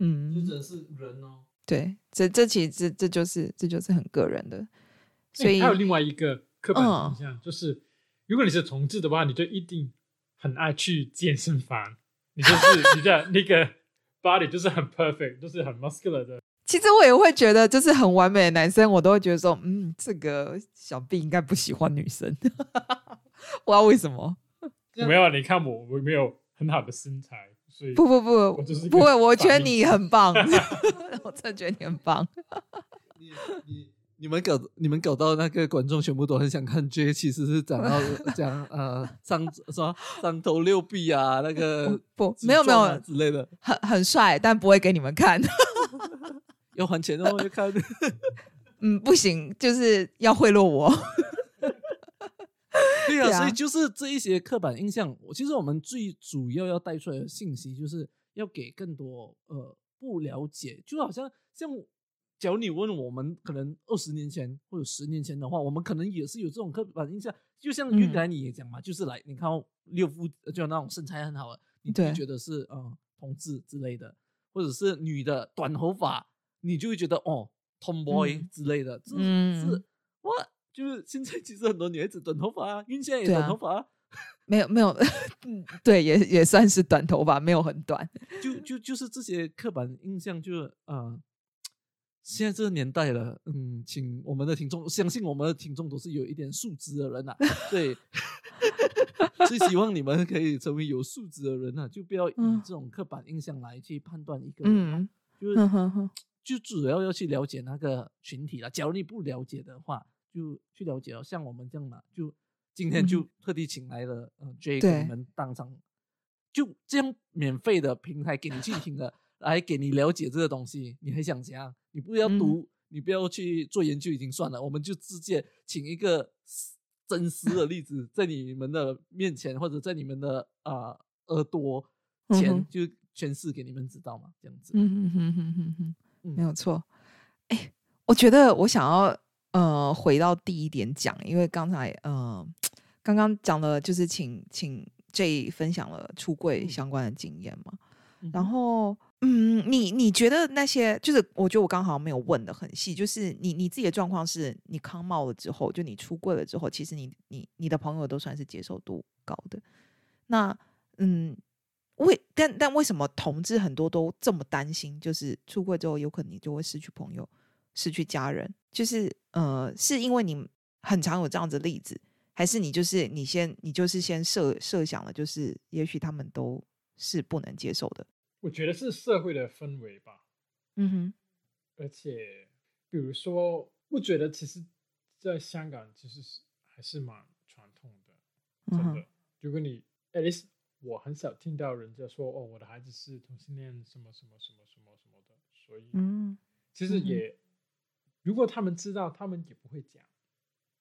嗯，
的是人哦。
对，这这其实这这就是这就是很个人的，所以
哎还有另外一个刻板
嗯
印象，就是如果你是同志的话，你就一定很爱去健身房，你就是你的 那个 body 就是很 perfect，就是很 muscular 的。
其实我也会觉得，就是很完美的男生，我都会觉得说，嗯，这个小 B 应该不喜欢女生，不知道为什么。
没有，你看我，我没有很好的身材，所以
不不不不会，我觉得你很棒，我真的觉得你很棒。
你你你们搞你们搞到那个观众全部都很想看 J，其实是讲到 讲呃三什么三头六臂啊，那个
不没有没有
之类的，
很很帅，但不会给你们看。
要还钱的话就看。
嗯，不行，就是要贿赂我。
对啊，所以就是这一些刻板印象，我其实我们最主要要带出来的信息，就是要给更多呃不了解，就好像像，假如你问我们，可能二十年前或者十年前的话，我们可能也是有这种刻板印象，就像
嗯。
原来你也讲嘛，就是来你看到六夫就那种身材很好的，你就会觉得是呃同志之类的，或者是女的短头发，你就会觉得哦 tomboy
嗯。
之类的，这
嗯。
是哇。就是现在其实很多女孩子短头发啊，因为现在也短头发啊，
没有没有，嗯，对，也也算是短头发，没有很短。
就就就是这些刻板印象就，是啊，现在这个年代了，嗯，请我们的听众相信我们的听众都是有一点素质的人呐、所以所以希望你们可以成为有素质的人呐、就不要以
嗯。
这种刻板印象来去判断一个人啊、
嗯。
就是就主要要去了解那个群体了。假如你不了解的话，就去了解了。像我们这样嘛，就今天就
嗯
特地请来了，嗯、j
对
跟你们当场就这样免费的平台给你去听的，来给你了解这个东西，你还想怎样？你不要
嗯
读，你不要去做研究已经算了，我们就直接请一个真实的例子在你们的面前，或者在你们的啊、耳朵前、
嗯
就诠释给你们知道嘛，这样子。
嗯哼哼哼哼哼，
嗯
没有错。哎，我觉得我想要呃回到第一点讲，因为刚才呃刚刚讲了，就是请请 J 分享了出柜
嗯
相关的经验嘛。
嗯
然后，嗯，你你觉得那些就是，我觉得我刚好没有问的很细，就是你你自己的状况是，你康冒了之后，就你出柜了之后，其实你你你的朋友都算是接受度高的。那，嗯，为但但为什么同志很多都这么担心？就是出柜之后，有可能你就会失去朋友、失去家人。就是呃，是因为你很常有这样子例子，还是你就是你先你就是先设设想了，就是也许他们都是不能接受的。
我觉得是社会的氛围吧。
嗯哼，
而且比如说，我觉得其实在香港其实是还是蛮传统的，真的。如果你 at least 我很少听到人家说哦，我的孩子是同性恋，什么什么什么什么什么的，所以
嗯，
其实也，如果他们知道，他们也不会讲，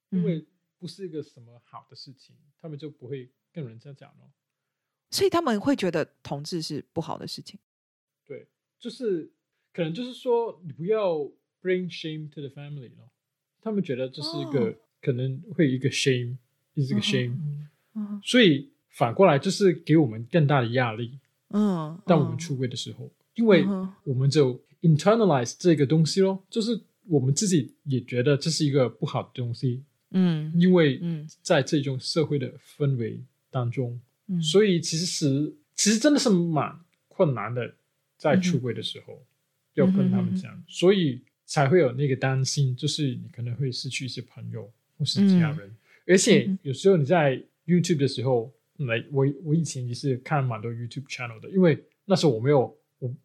因为不是一个什么好的事情，他们就不会跟人家讲哦。
所以他们会觉得同志是不好的事情。
对，就是可能就是说，你不要 bring shame to the family 咯。他们觉得这是一个可能会一个 shame，是一个 shame，
嗯，
所以。反过来就是给我们更大的压力，
嗯，
当我们出柜的时候，因为我们就 internalize 这个东西咯，就是我们自己也觉得这是一个不好的东西，
嗯，
因为在这种社会的氛围当中，嗯。所以其实其实真的是蛮困难的，在出轨的时候要跟他们讲，所以才会有那个担心，就是你可能会失去一些朋友或是家人，而且有时候你在 YouTube 的时候。来，我我以前也是看蛮多 YouTube channel 的，因为那时候我没有我，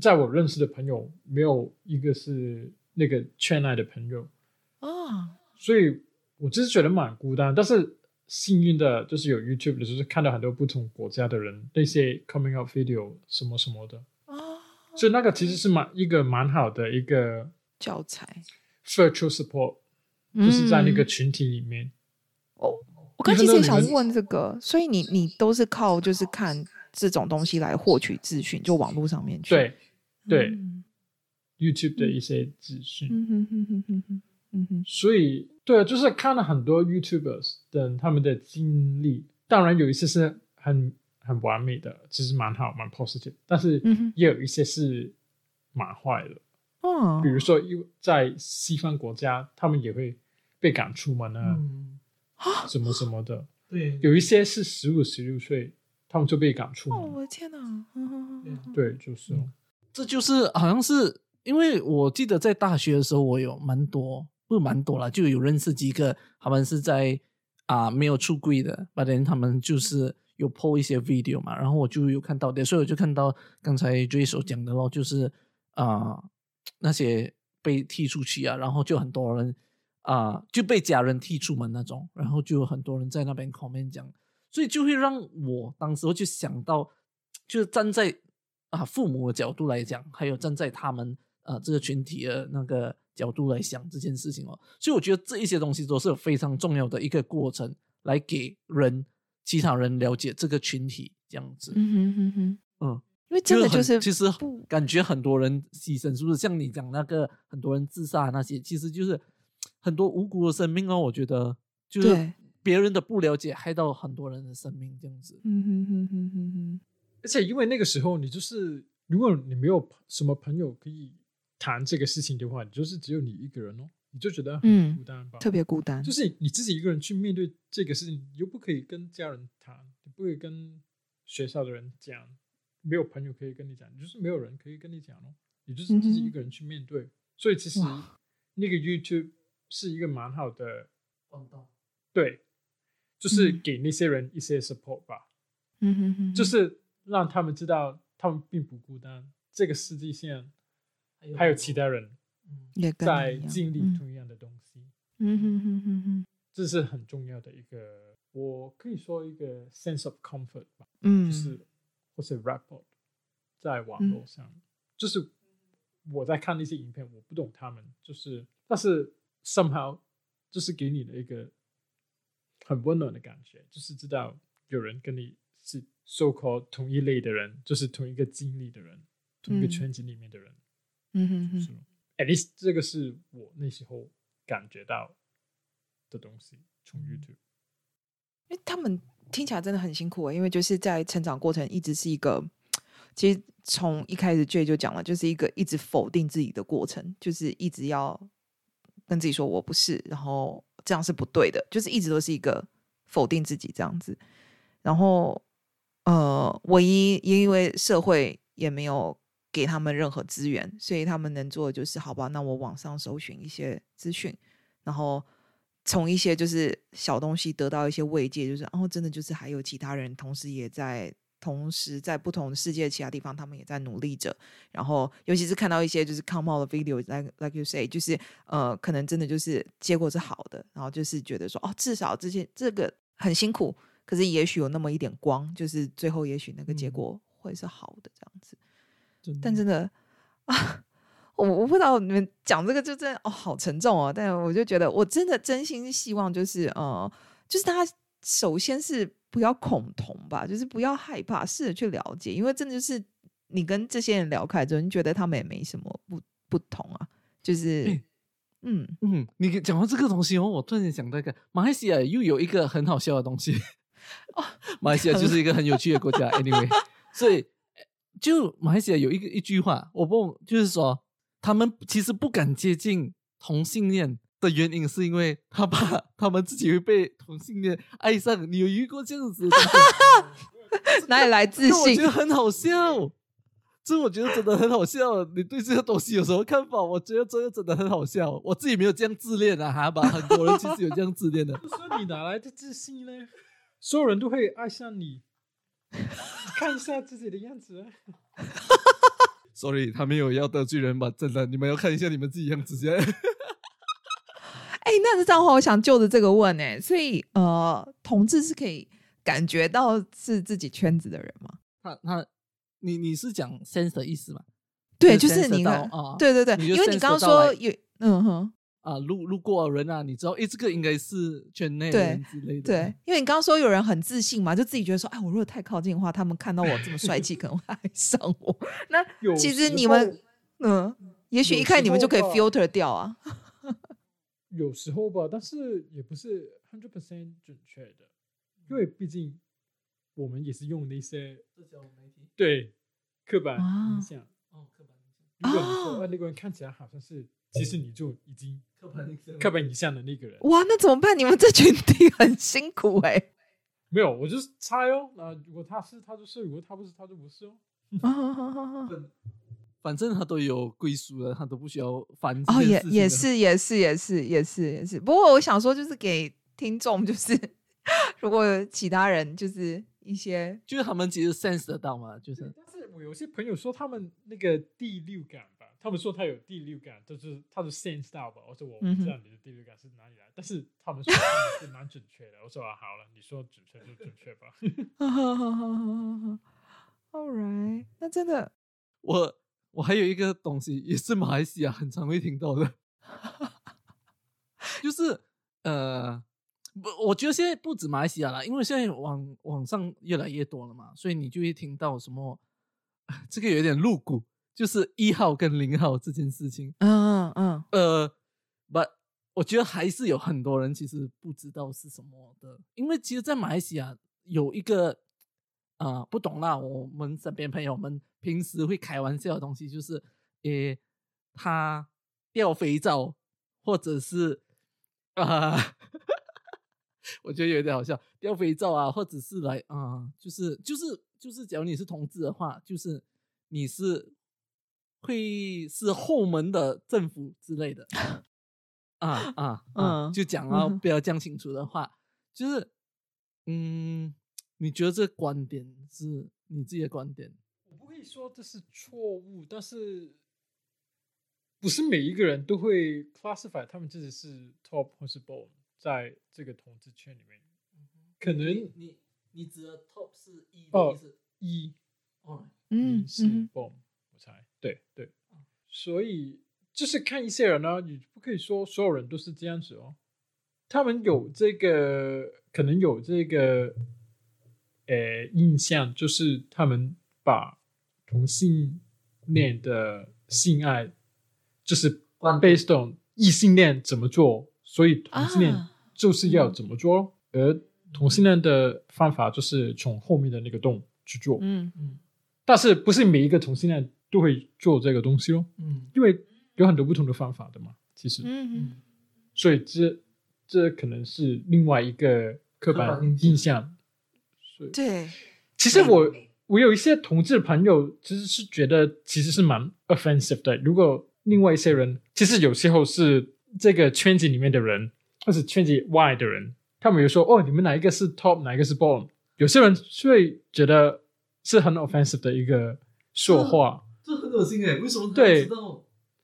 在我认识的朋友没有一个是那个圈内的朋友
啊，
所以我就是觉得蛮孤单。但是幸运的就是有 YouTube 的，就是看到很多不同国家的人那些 coming out video 什么什么的。
啊，
所以那个其实是蛮一个蛮好的一个
教材
，virtual support，就是在那个群体里面。
哦。我刚其实也想问这个，所以你你都是靠就是看这种东西来获取资讯，就网络上面去。
对对，YouTube 的一些资讯，
嗯哼哼哼哼哼，嗯哼，
所以对，就是看了很多 YouTubers 的他们的经历，当然有一些是很很完美的，其实蛮好蛮 positive，但是也有一些是蛮坏的，
哦，
比如说因为在西方国家，他们也会被赶出门啊。
啊，
什么什么的，
对，
有一些是十五、十六岁，他们就被赶出
哦，我的天哪！
对，就是，
这就是好像是因为我记得在大学的时候，我有蛮多，不蛮多了，就有认识几个，他们是在啊没有出柜的，反正他们就是有 po 一些 video 嘛，然后我就有看到的，所以我就看到刚才追手讲的咯，就是啊那些被踢出去啊，然后就很多人。啊，就被家人踢出门那种，然后就有很多人在那边 comment 讲，所以就会让我当时我就想到，就是站在啊父母的角度来讲，还有站在他们啊这个群体的那个角度来想这件事情哦，所以我觉得这一些东西都是有非常重要的一个过程，来给人其他人了解这个群体这样子。
嗯哼哼哼，
嗯，
因为真的就是
其实感觉很多人牺牲，是不是？像你讲那个很多人自杀那些，其实就是。很多无辜的生命哦，我觉得就是别人的不了解害到很多人的生命这样子。
嗯哼哼哼哼哼。
而且因为那个时候你就是，如果你没有什么朋友可以谈这个事情的话，你就是只有你一个人哦，你就觉得很孤单吧？
特别孤单。
就是你自己一个人去面对这个事情，你又不可以跟家人谈，你不可以跟学校的人讲，没有朋友可以跟你讲，就是没有人可以跟你讲哦，你就是自己一个人去面对。所以其实那个 YouTube。是一个蛮好的
管道，
对，就是给那些人一些 support 吧，
嗯哼哼，
就是让他们知道他们并不孤单，这个世界上还有其他人
也
在经历同样的东西，
嗯哼哼哼哼，
这是很重要的一个，我可以说一个 sense of comfort 吧，
嗯，
就是或是 report 在网络上，就是我在看那些影片，我不懂他们，就是但是。somehow 就是给你的一个很温暖的感觉，就是知道有人跟你是 so called 同一类的人，就是同一个经历的人，同一个圈子里面的人。
嗯哼哼
，at least 这个是我那时候感觉到的东西。从 YouTube，
因为他们听起来真的很辛苦啊，因为就是在成长过程一直是一个，其实从一开始 J 就讲了，就是一个一直否定自己的过程，就是一直要。跟自己说我不是，然后这样是不对的，就是一直都是一个否定自己这样子。然后，呃，唯一因为社会也没有给他们任何资源，所以他们能做的就是好吧，那我网上搜寻一些资讯，然后从一些就是小东西得到一些慰藉，就是哦，真的就是还有其他人同时也在。同时，在不同世界其他地方，他们也在努力着。然后，尤其是看到一些就是 come out 的 video，like like you say，就是呃，可能真的就是结果是好的。然后就是觉得说，哦，至少这些这个很辛苦，可是也许有那么一点光，就是最后也许那个结果会是好的这样子。但真的啊，我我不知道你们讲这个就真的哦，好沉重哦。但我就觉得，我真的真心希望就是呃，就是大家首先是。不要恐同吧，就是不要害怕，试着去了解，因为真的就是你跟这些人聊开之后，你觉得他们也没什么不不同啊，就是，嗯
嗯，你讲到这个东西哦，我突然想到一个，马来西亚又有一个很好笑的东西，哦，马来西亚就是一个很有趣的国家，anyway，所以就马来西亚有一个一句话，我不就是说，他们其实不敢接近同性恋。的原因是因为他怕他们自己会被同性恋爱上。你有遇过这样子？
哪里来自信？
我觉得很好笑，这我觉得真的很好笑。你对这个东西有什么看法？我觉得这个真的很好笑。我自己没有这样自恋啊，哈吧？很多人其实有这样自恋的。
说你哪来的自信呢？所有人都会爱上你，看一下自己的样子。
Sorry，他没有要得罪人吧？真的，你们要看一下你们自己样子先。
哎，那这样的话，我想就着这个问哎，所以呃，同志是可以感觉到是自己圈子的人吗？
他他，你你是讲 sense 的意思吗？
对，就是你看，对对对，因为你刚刚说有，嗯哼，
啊，路路过人啊，你知道，哎，这个应该是圈内人之类的。
对，因为你刚刚说有人很自信嘛，就自己觉得说，哎，我如果太靠近的话，他们看到我这么帅气，可能会爱上我。那其实你们，嗯，也许一看你们就可以 filter 掉啊。
有时候吧，但是也不是 hundred percent 准确的，因为毕竟我们也是用那些社交媒体对刻板印象哦，刻板印象。如果你说那个人看起来好像是，其实你就已经刻板印象刻板印象的那个人。
哇，那怎么办？你们这群体很辛苦哎。
没有，我就是猜哦。那如果他是，他就是；如果他不是，他就不是哦。
反正他都有归属了，他都不需要烦。
哦，也也是，也是，也是，也是，也是。不过我想说，就是给听众，就是 如果其他人，就是一些，
就是他们其实 sense 得到嘛，就是。
但是我有些朋友说，他们那个第六感吧，他们说他有第六感，就是他的 sense 到吧。我说我不知道你的第六感是哪里来，但是他们说 是蛮准确的。我说啊，好了，你说准确就准确吧。
All right，那真的
我。我还有一个东西，也是马来西亚很常会听到的，就是呃，不，我觉得现在不止马来西亚了，因为现在网网上越来越多了嘛，所以你就会听到什么，这个有点露骨，就是一号跟零号这件事情。
嗯嗯
呃，，but，我觉得还是有很多人其实不知道是什么的，因为其实，在马来西亚有一个。啊，不懂啦！我们身边朋友们平时会开玩笑的东西，就是，诶，他掉肥皂，或者是啊，我觉得有点好笑，掉肥皂啊，或者是来啊，就是就是就是，假如你是同志的话，就是你是会是后门的政府之类的，啊啊啊，就讲啊，不要讲清楚的话，就是嗯。你觉得这观点是你自己的观点？
我不会说这是错误，但是不是每一个人都会 classify 他们自己是 top 或是 bottom，在这个统治圈里面，可能
你你指的 top 是一
哦
是
一
哦
嗯是 bottom，我猜对对，所以就是看一些人呢，你不可以说所有人都是这样子哦，他们有这个可能有这个。呃，印象就是他们把同性恋的性爱就是 based on 异性恋怎么做，所以同性恋就是要怎么做，而同性恋的方法就是从后面的那个洞去做。
嗯。嗯，
但是不是每一个同性恋都会做这个东西哦。
嗯，
因为有很多不同的方法的嘛，其实。
嗯嗯，
所以这这可能是另外一个刻板印象。
对，
其实我我有一些同志朋友，其实是觉得其实是蛮 offensive 的。如果另外一些人，其实有时候是这个圈子里面的人，或是圈子外的人，他们有说哦，你们哪一个是 top，哪一个是 bottom？有些人会觉得是很 offensive 的一个说话。
恶心哎！为什么？
对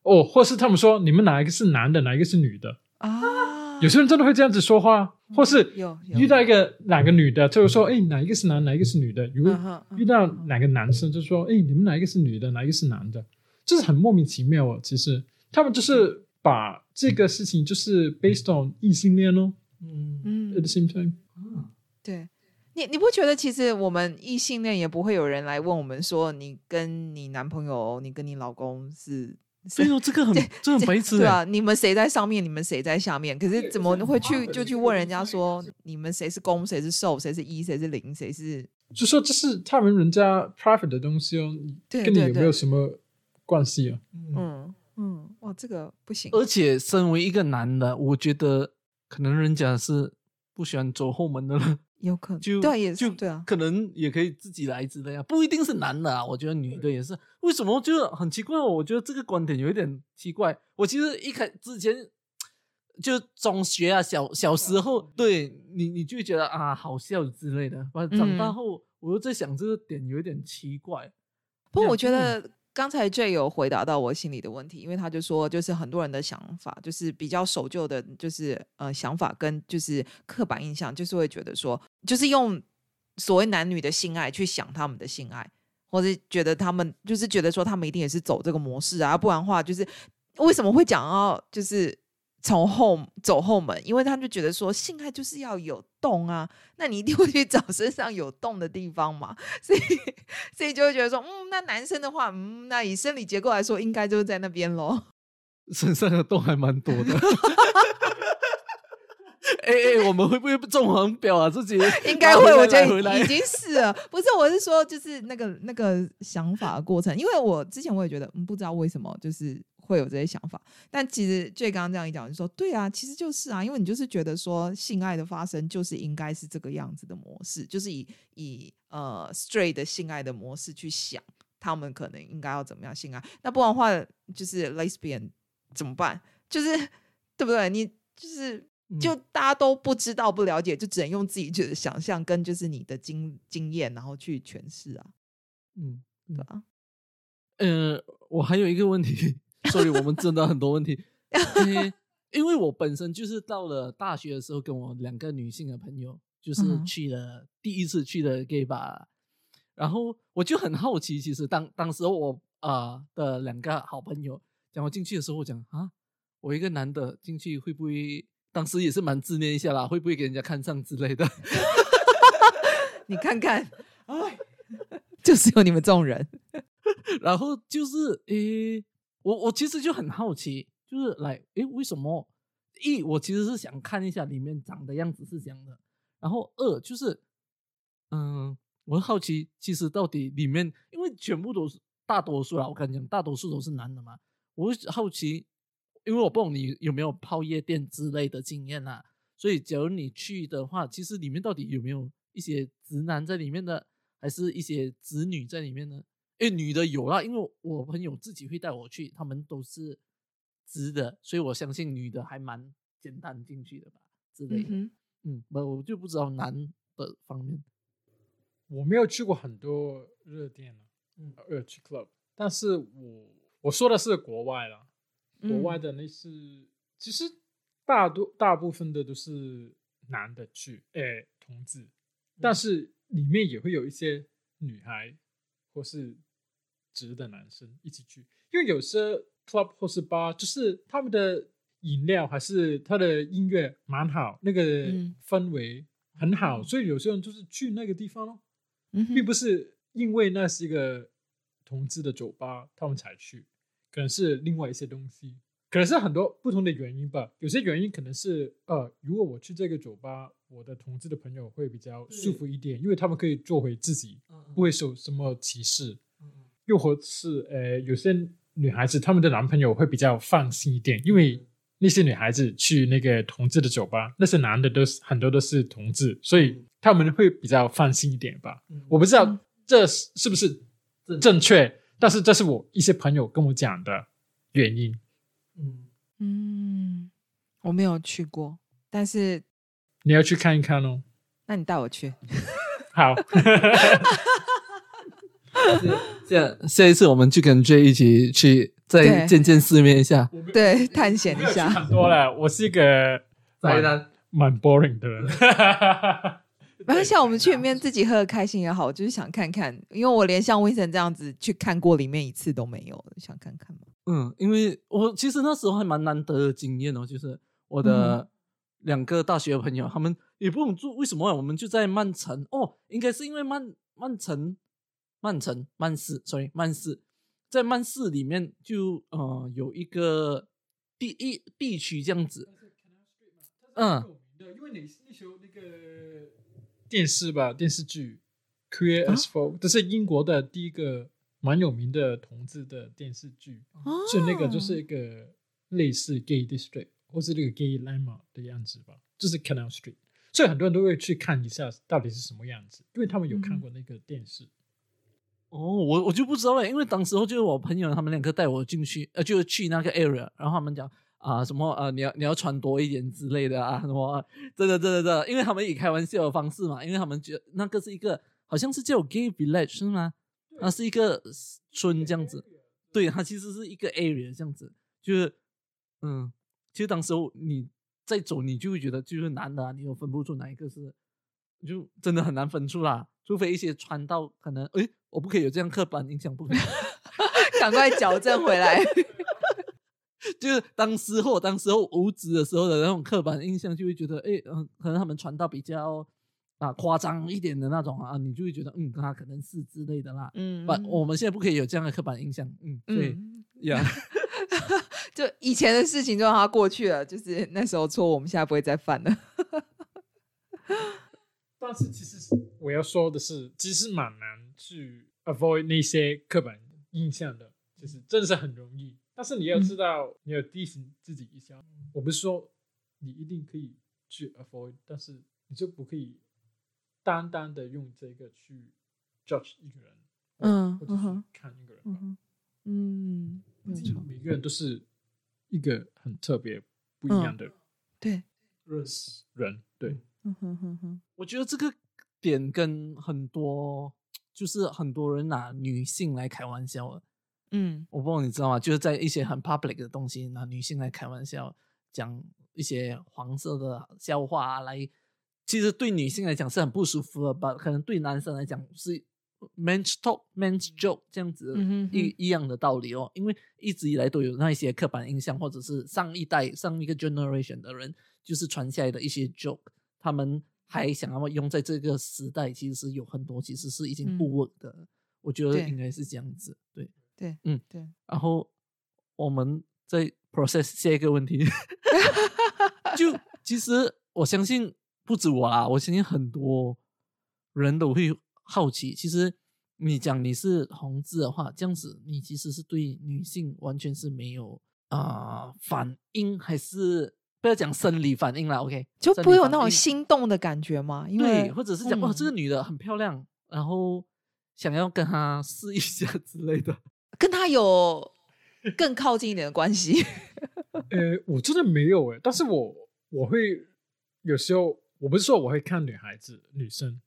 哦，或是他们说你们哪一个是男的，哪一个是女的
啊？
有些人真的会这样子说话，或是
有
遇到一个哪个女的，就是说哎，哪一个是男，哪一个是女的？如果遇到哪个男生，就说哎，你们哪一个是女的，哪一个是男的？就是很莫名其妙哦。其实他们就是把这个事情就是 based on 异性恋哦。嗯嗯，at the same time，
对。你你不觉得其实我们异性恋也不会有人来问我们说你跟你男朋友、你跟你老公是？
哎呦，这个很这很白痴
对啊！你们谁在上面？你们谁在下面？可是怎么会去就去问人家说你们谁是公，谁是受，谁是一，谁是零，谁是？
就说这是他们人家 private 的东西哦，跟你有没有什么关系啊？
嗯嗯，哇，这个不行。
而且身为一个男的，我觉得可能人家是不喜欢走后门的了。
有可能
就
对也
就
对啊，
可能也可以自己来之类啊，不一定是男的啊，我觉得女的也是。为什么就很奇怪？我觉得这个观点有一点奇怪。我其实一开之前就中学啊，小小时候对你你就觉得啊好笑之类的，完长大后我又在想这个点有一点奇怪。
不过我觉得。刚才 J 有回答到我心里的问题，因为他就说，就是很多人的想法，就是比较守旧的，就是呃想法跟就是刻板印象，就是会觉得说，就是用所谓男女的性爱去想他们的性爱，或者觉得他们就是觉得说他们一定也是走这个模式啊，不然的话就是为什么会讲到就是。从后走后门，因为他就觉得说性爱就是要有洞啊，那你一定会去找身上有洞的地方嘛，所以所以就会觉得说，嗯，那男生的话，嗯，那以生理结构来说，应该就是在那边喽。
身上的洞还蛮多的。哎哎，我们会不会中黄表啊？自己
应该会，我觉得已经是了。不是，我是说，就是那个那个想法的过程，因为我之前我也觉得，嗯，不知道为什么，就是。会有这些想法，但其实最刚刚这样一讲，就说对啊，其实就是啊，因为你就是觉得说性爱的发生就是应该是这个样子的模式，就是以以呃 straight 的性爱的模式去想，他们可能应该要怎么样性爱，那不然的话就是 lesbian 怎么办？就是对不对？你就是就大家都不知道不了解，就只能用自己的想象跟就是你的经经验，然后去诠释啊，嗯，对吧？
呃，我还有一个问题。所以我们真的很多问题，因为我本身就是到了大学的时候，跟我两个女性的朋友，就是去了第一次去的 gay bar，然后我就很好奇，其实当当时我啊的两个好朋友讲我进去的时候，我讲啊，我一个男的进去会不会，当时也是蛮自恋一下啦，会不会给人家看上之类的？
你看看，哎，就是有你们这种人，
然后就是诶。我我其实就很好奇，就是来，诶，为什么？一，我其实是想看一下里面长的样子是这样的。然后二，就是，嗯，我好奇，其实到底里面，因为全部都是大多数啦，我跟你讲，大多数都是男的嘛。我好奇，因为我不懂你有没有泡夜店之类的经验啊。所以，假如你去的话，其实里面到底有没有一些直男在里面的，还是一些直女在里面呢？因为女的有啦，因为我朋友自己会带我去，他们都是直的，所以我相信女的还蛮简单进去的吧之类的。嗯，我我就不知道男的方面，
我没有去过很多热店了，嗯，热去 club，但是我我说的是国外了，国外的那是其实大多大部分的都是男的去，哎，同志，但是里面也会有一些女孩或是。直的男生一起去，因为有些 club 或是 bar，就是他们的饮料还是他的音乐蛮好，那个氛围很好，所以有些人就是去那个地方咯，并不是因为那是一个同志的酒吧他们才去，可能是另外一些东西，可能是很多不同的原因吧。有些原因可能是呃，如果我去这个酒吧，我的同志的朋友会比较舒服一点，因为他们可以做回自己，不会受什么歧视。又或是呃，有些女孩子她们的男朋友会比较放心一点，因为那些女孩子去那个同志的酒吧，那些男的都是很多都是同志，所以他们会比较放心一点吧。我不知道这是是不是正确，但是这是我一些朋友跟我讲的原因。
嗯，
嗯，我没有去过，但是
你要去看一看哦。
那你带我去。
好，
这样下一次我们去跟 J 一起去再
对
见见世面一下。
对，探险一下。
很多了。我是一个
宅男
蛮 boring 的人。
没关系，啊，我们去里面自己喝的开心也好，我就是想看看，因为我连像 Vincent 这样子去看过里面一次都没有，想看看嘛。
嗯，因为我其实那时候还蛮难得的经验哦，就是我
嗯
的两个大学的朋友，他们也不懂住为什么啊，我们就在曼城哦，应该是因为曼曼城、曼城、曼市，sorry，曼市，在曼市里面就呃有一个地一地区这样子，嗯，
因为你那时候那个电视吧，电视剧《Queer
啊
？as Folk》，这是英国的第一个蛮有名的同志的电视剧，
哦。
所以那个就是一个类似 Gay District 或是那个 Gay Lima 的样子吧，就是 Canal Street，所以很多人都会去看一下到底是什么样子，因为他们有看过那个电视。
哦，我我就不知道哎，因为当时候就是我朋友他们两个带我进去，呃，就是去那个 area，然后他们讲啊什么呃，你要你要穿多一点之类的啊，什么啊真的真的真的，因为他们以开玩笑的方式嘛，因为他们觉得那个是一个好像是叫 gay village 是吗？那是一个村这样子，对，它其实是一个 area 这样子，就是嗯，其实当时候你在走，你就会觉得就是男的啊，你又分不出哪一个是，就真的很难分出啦，除非一些穿到可能诶，我不可以有这样刻板印象，不可以。
赶快矫正回来。
就是当时候当时候无知的时候的那种刻板印象，就会觉得，哎，嗯，可能他们传到比较啊夸张一点的那种啊，你就会觉得，嗯，他可能是之类的啦。
嗯，
不，我们现在不可以有这样的刻板印象，嗯，对
嗯，
呀，
就以前的事情就让它过去了，就是那时候错，我们现在不会再犯了。
但是其实是我要说的是，其实蛮难去 avoid 那些刻板印象的，就是真的是很容易。但是你要知道，你要提醒自己一下。我不是说你一定可以去 avoid，但是你就不可以单单的用这个去 judge 一个人，嗯或者是看一个人吧。
嗯，
每个人都是一个很特别、不一样的
对认识，
人，对。
嗯哼哼哼，
我觉得这个点跟很多就是很多人拿女性来开玩笑了。
嗯
我不知道你知道吗？就是在一些很 public 的东西拿女性来开玩笑，讲一些黄色的笑话啊，来，其实对女性来讲是很不舒服的吧？可能对男生来讲是 men's talk、men's joke 这样子一一样的道理哦。因为一直以来都有那一些刻板印象，或者是上一代、上一个 generation 的人就是传下来的一些 joke，他们还想要用在这个时代，其实是有很多其实是已经不
嗯
work 的。我觉得应该是这样子，对。
对，
嗯
对，
然后我们再 process 下一个问题，就其实我相信不止我啦，我相信很多人都会好奇，其实你讲你是同志的话，这样子你其实是对女性完全是没有啊、呃反应，还是不要讲生理反应啦，OK，
就
生
不会有那种心动的感觉吗？因为
对，或者是讲、哇这个
嗯
女的很漂亮，然后想要跟她试一下之类的。
跟她有更靠近一点的关系。
呃，我真的没有哎，但是我我会有时候，我不是说我会看女孩子、女生，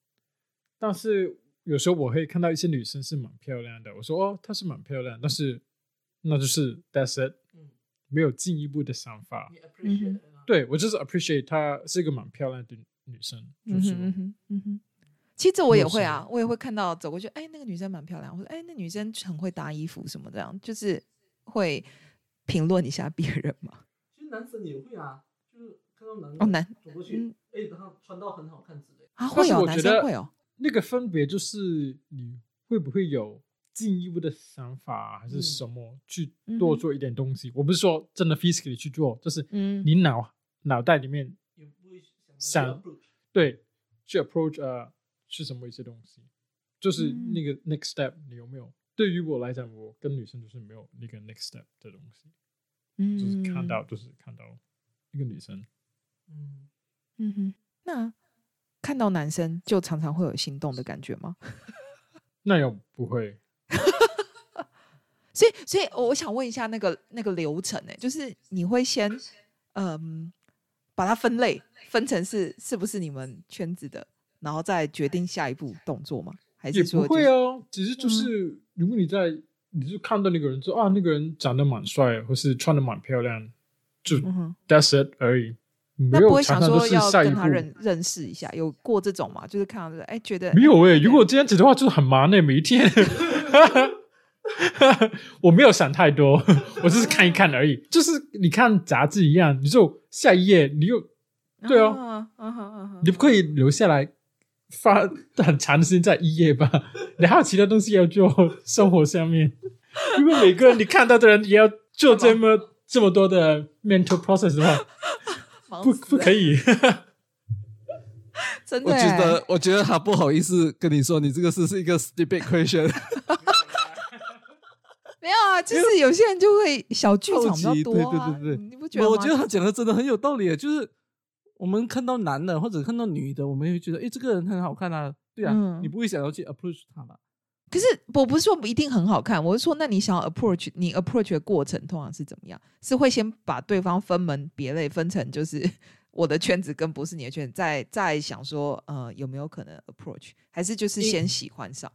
但是有时候我会看到一些女生是蛮漂亮的，我说哦，她是蛮漂亮，但是那就是 that's it，
嗯
没有进一步的想法。对我就是 appreciate 她是一个蛮漂亮的女生，就是
嗯哼嗯哼嗯哼。其实这我也会啊，我也会看到走过去，哎，那个女生蛮漂亮，或者哎，那女生很会搭衣服什么这样，就是会评论一下别人嘛。
其实男生也会啊，就是看到男
哦男
走过去
嗯，
哎、他穿到很好看之类的。
啊，会有男生会有，
那个分别就是你会不会有进一步的想法，还是
嗯
什么去多做一点东西？我不是说真的 physically 去做，就是
嗯
你脑脑袋里面想对去 approach 呃是什么一些东西，就是
嗯
那个 next step 你有没有？对于我来讲，我跟女生就是没有那个 next step 的东西，就是看到就是看到一个女生。
嗯，
嗯哼，那看到男生就常常会有心动的感觉吗？
那又不会，
所以，所以我想问一下那个那个流程呢、就是你会先嗯把它分类，分成是是不是你们圈子的，然后再决定下一步动作吗？还
也不
是说、就是、
会啊。只是就是，如果你在，你就看到那个人说啊，那个人长得蛮帅，或是穿的蛮漂亮，就
嗯哼
，that's it 而已，没
那不
有
会想
常常都是
说要
下一步
跟他。认认识一下，有过这种吗？就是看到这个，哎，觉得
没有诶、
哎
如果这样子的话，就是很忙诶、每一天。我没有想太多，我只是看一看而已，就是你看杂志一样，你就下一页，你又对哦你不可以留下来发很长的时间在一页吧？你还有其他东西要做，生活上面。因为每个人你看到的人也要做这么这么多的 mental process 的话，不不可以。
真的
我觉
欸
得，我觉得他不好意思跟你说，你这个是是一个 stupid question。
没有啊，就是有些人就会小剧场比较多啊，
对对对
你不觉得吗？
我觉得他讲的真的很有道理，就是我们看到男的或者看到女的，我们会觉得，哎，这个人很好看啊，对啊，
嗯
你不会想要去 approach 他吧？
可是我不是说一定很好看，我是说，那你想要 approach 你 approach 的过程通常是怎么样？是会先把对方分门别类，分成就是我的圈子跟不是你的圈子，再再想说呃有没有可能 approach，还是就是先喜欢上？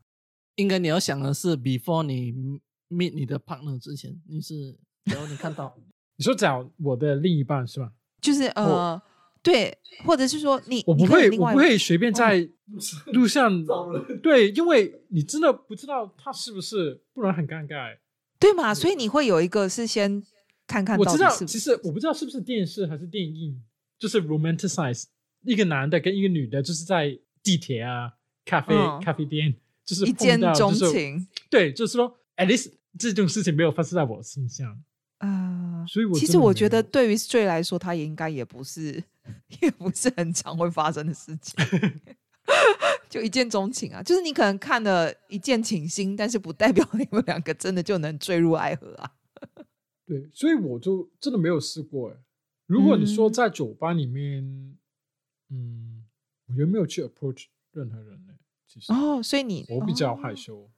应该你要想的是，before 你 meet 你的 partner 之前，你是，然后你看到，
你说找我的另一半是吧？
就是呃对，或者是说你
我不会，我不会随便在 路上 对，因为你真的不知道他是不是，不然很尴尬欸。
对嘛？所以你会有一个是先看看
我知道，其实我不知道是不是电视还是电影，就是 romanticize 一个男的跟一个女的，就是在地铁啊、咖啡、
嗯
咖啡店，就是
一见钟情
对，就是说，at least 这种事情没有发生在我身上，
啊。
所以我
其实我觉得对于 straight 来说，他也应该也不是，也不是很常会发生的事情。就一见钟情啊，就是你可能看了一见倾心，但是不代表你们两个真的就能坠入爱河啊。
对，所以我就真的没有试过哎。如果你说
嗯
在酒吧里面，嗯，我有没有去 approach 任何人呢？其实
哦，所以你
我比较
哦
害羞。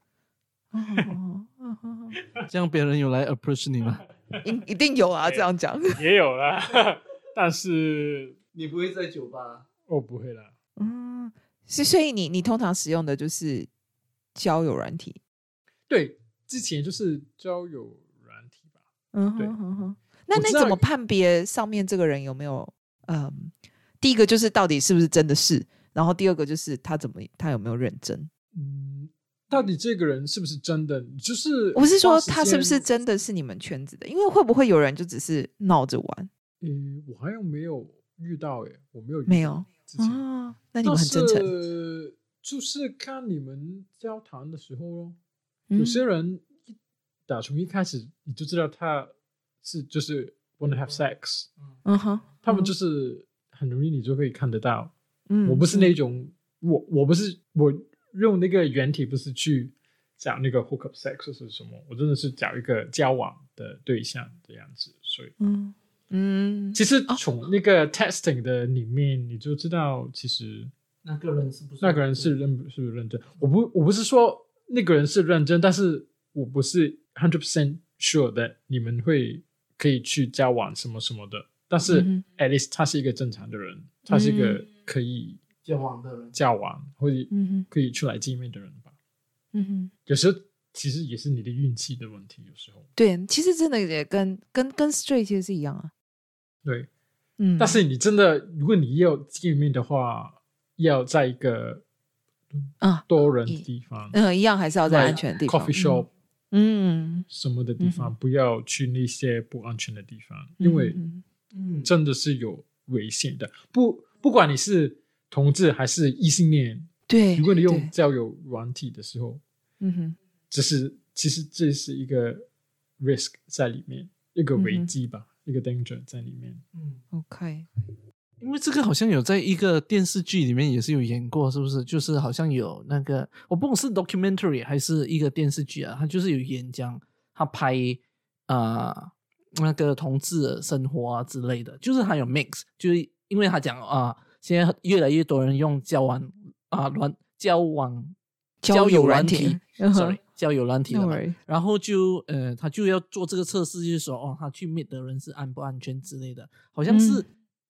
这样别人有来 approach 你吗？
一一定有啊，这样讲。
也有啦，但是
你不会在酒吧？
我不会啦。
嗯，是所以你你通常使用的就是交友软体。
对，之前就是交友软体吧。
嗯
对
哼那那
我知道
怎么判别上面这个人有没有？嗯，第一个就是到底是不是真的是，然后第二个就是他怎么他有没有认真？
嗯，到底这个人是不是真的？就是
我是说他是不是？真的是你们圈子的？因为会不会有人就只是闹着玩？
嗯，我好像没有遇到诶，我没有遇到
没有
之
那你们很真诚。
诚，就是看你们交谈的时候咯。
嗯
有些人一打从一开始你就知道他是就是 wanna have sex，
嗯哼，
他们就是很容易你就可以看得到。
嗯
我不是那种我我不是我用那个原体不是去找那个 hook up sex 是什么，我真的是找一个交往的对象的样子，所以。
嗯嗯
其实从那个 testing 的里面，你就知道，其实
那个人是不是
那个人是认是不是认真？我不我不是说那个人是认真，但是我不是 hundred percent sure that 你们会可以去交往什么什么的。但是
嗯
at least 他是一个正常的人，他是一个
嗯
可以
交往的人？
交往或者
嗯哼
可以出来见面的人吧。
嗯哼，
有时候其实也是你的运气的问题，有时候
对，其实真的也跟跟跟 straight 其实是一样啊。
对。
嗯，
但是你真的，如果你要见面的话，要在一个
啊，
多人的地方，
嗯，一样还是要在安全的地方。
coffee shop
嗯，
什么的地方，
嗯
不要去那些不安全的地方，
嗯，
因为
嗯
嗯，
真的是有危险的。不，不管你是同志还是异性恋，
对，
如果你用交友软体的时候，
嗯哼，
只是其实这是一个 risk 在里面，一个危机吧，一个 danger 在里面。
嗯
，OK，
因为这个好像有在一个电视剧里面也是有演过，是不是？就是好像有那个，我不管是 documentary 还是一个电视剧啊，他就是有演讲，他拍啊、呃那个同志的生活啊之类的，就是还有 mix，就是因为他讲啊，现在越来越多人用交往啊软交往
交友软
友体交友软体
No
了。嘛然后就呃，他就要做这个测试，就是说哦，他去 meet 的人是安不安全之类的，好像是
嗯。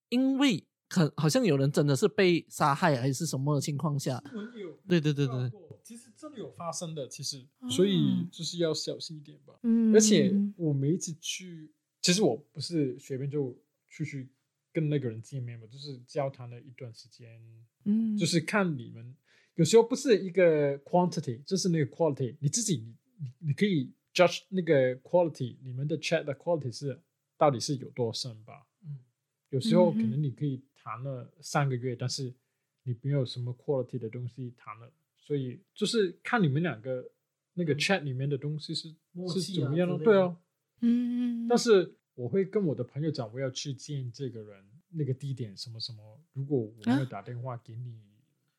因为可好像有人真的是被杀害还是什么的情况下，
有
对对对对。
其实真的有发生的，其实，所以
哦
就是要小心一点吧。
嗯。
而且我每一次去，其实我不是随便就出去跟那个人见面嘛，就是交谈了一段时间，
嗯。
就是看你们有时候不是一个 quantity，就是那个 quality，你自己你你你可以 judge 那个 quality，你们的 chat 的 quality 是到底是有多深吧？
嗯，
有时候可
嗯。
能你可以谈了三个月，但是你没有什么 quality 的东西谈了，所以就是看你们两个那个 chat 里面的东西是是怎么样对啊。
嗯，
但是我会跟我的朋友讲，我要去见这个人，那个地点什么什么。如果我没有
啊
打电话给你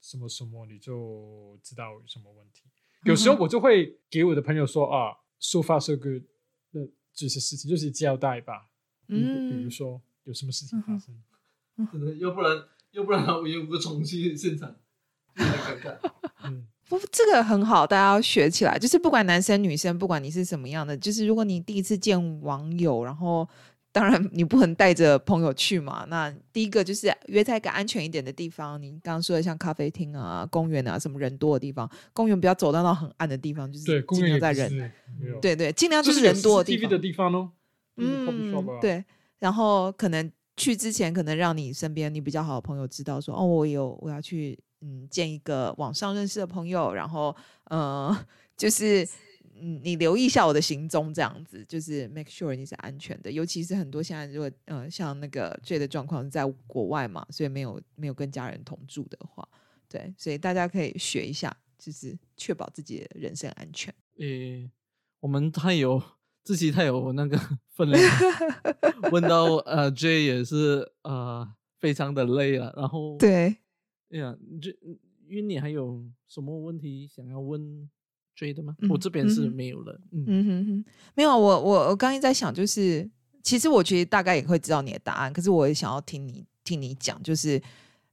什么什么，你就知道有什么问题。有时候我就会给我的朋友说啊，so far so good，那这些事情就是交代吧。嗯比如
嗯
说有什么事情发生，
真的，要不然要不然我有个重新现场，太 尴尬。
嗯，
不，这个很好，大家要学起来。就是不管男生女生，不管你是什么样的，就是如果你第一次见网友，然后当然你不能带着朋友去嘛。那第一个就是约在一个安全一点的地方。你刚刚说的像咖啡厅啊、公园啊，什么人多的地方，公园不要走到那很暗的地方，就是
对，公
尽量在人对对，尽量
就是
人多的地方嗯，对。然后可能去之前，可能让你身边你比较好的朋友知道说，哦，我有我要去嗯见一个网上认识的朋友，然后呃，就是嗯，你留意一下我的行踪，这样子就是 make sure 你是安全的。尤其是很多现在如果呃像那个 J 的状况是在国外嘛，所以没有没有跟家人同住的话，对，所以大家可以学一下，就是确保自己的人身安全。
诶，我们太有自己太有那个 分量，问到呃 J 也是呃非常的累了，然后
对，
哎呀，这因为你还有什么问题想要问追的吗？
嗯
我这边是没有了，嗯
嗯哼哼，没有，我我我刚才在想，就是其实我其实大概也会知道你的答案，可是我也想要听你听你讲，就是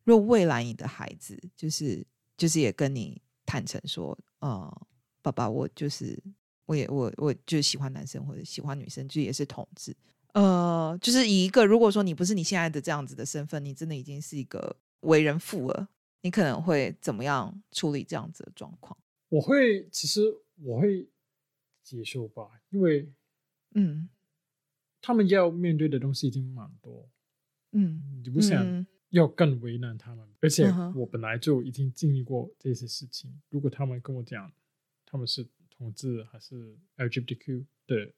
若未来你的孩子就是就是也跟你坦诚说，呃，爸爸，我就是我也我我就喜欢男生或者喜欢女生，就也是同志，呃，就是以一个如果说你不是你现在的这样子的身份，你真的已经是一个为人父了，你可能会怎么样处理这样子的状况？
我会其实我会接受吧，因为
嗯
他们要面对的东西已经蛮多，
嗯
你不想
嗯
要更为难他们，而且我本来就已经经历过这些事情。如果他们跟我讲他们是同志还是 LGBTQ 的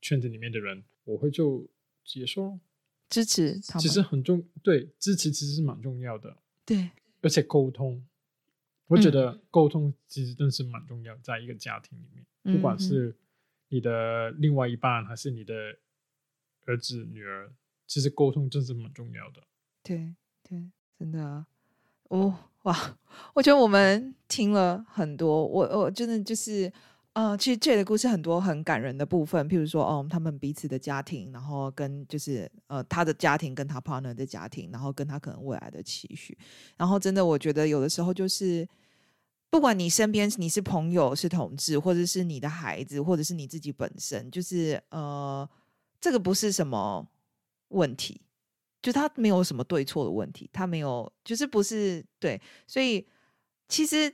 圈子里面的人，我会就接受。
支持他们，
其实很重，对支持其实是蛮重要的，
对，
而且沟通，我觉
嗯。
得沟通其实真是蛮重要，在一个家庭里面，不管是你的另外一半还是你的儿子女儿，其实沟通真是蛮重要的。
对对，真的啊，哦哇，我觉得我们听了很多，我我真的就是，呃，其实这的故事很多很感人的部分，譬如说，哦，他们彼此的家庭，然后跟就是呃他的家庭跟他 partner 的家庭，然后跟他可能未来的期许，然后真的我觉得有的时候就是。不管你身边你是朋友是同志，或者是你的孩子，或者是你自己本身，就是呃，这个不是什么问题，就他没有什么对错的问题，他没有，就是不是对，所以其实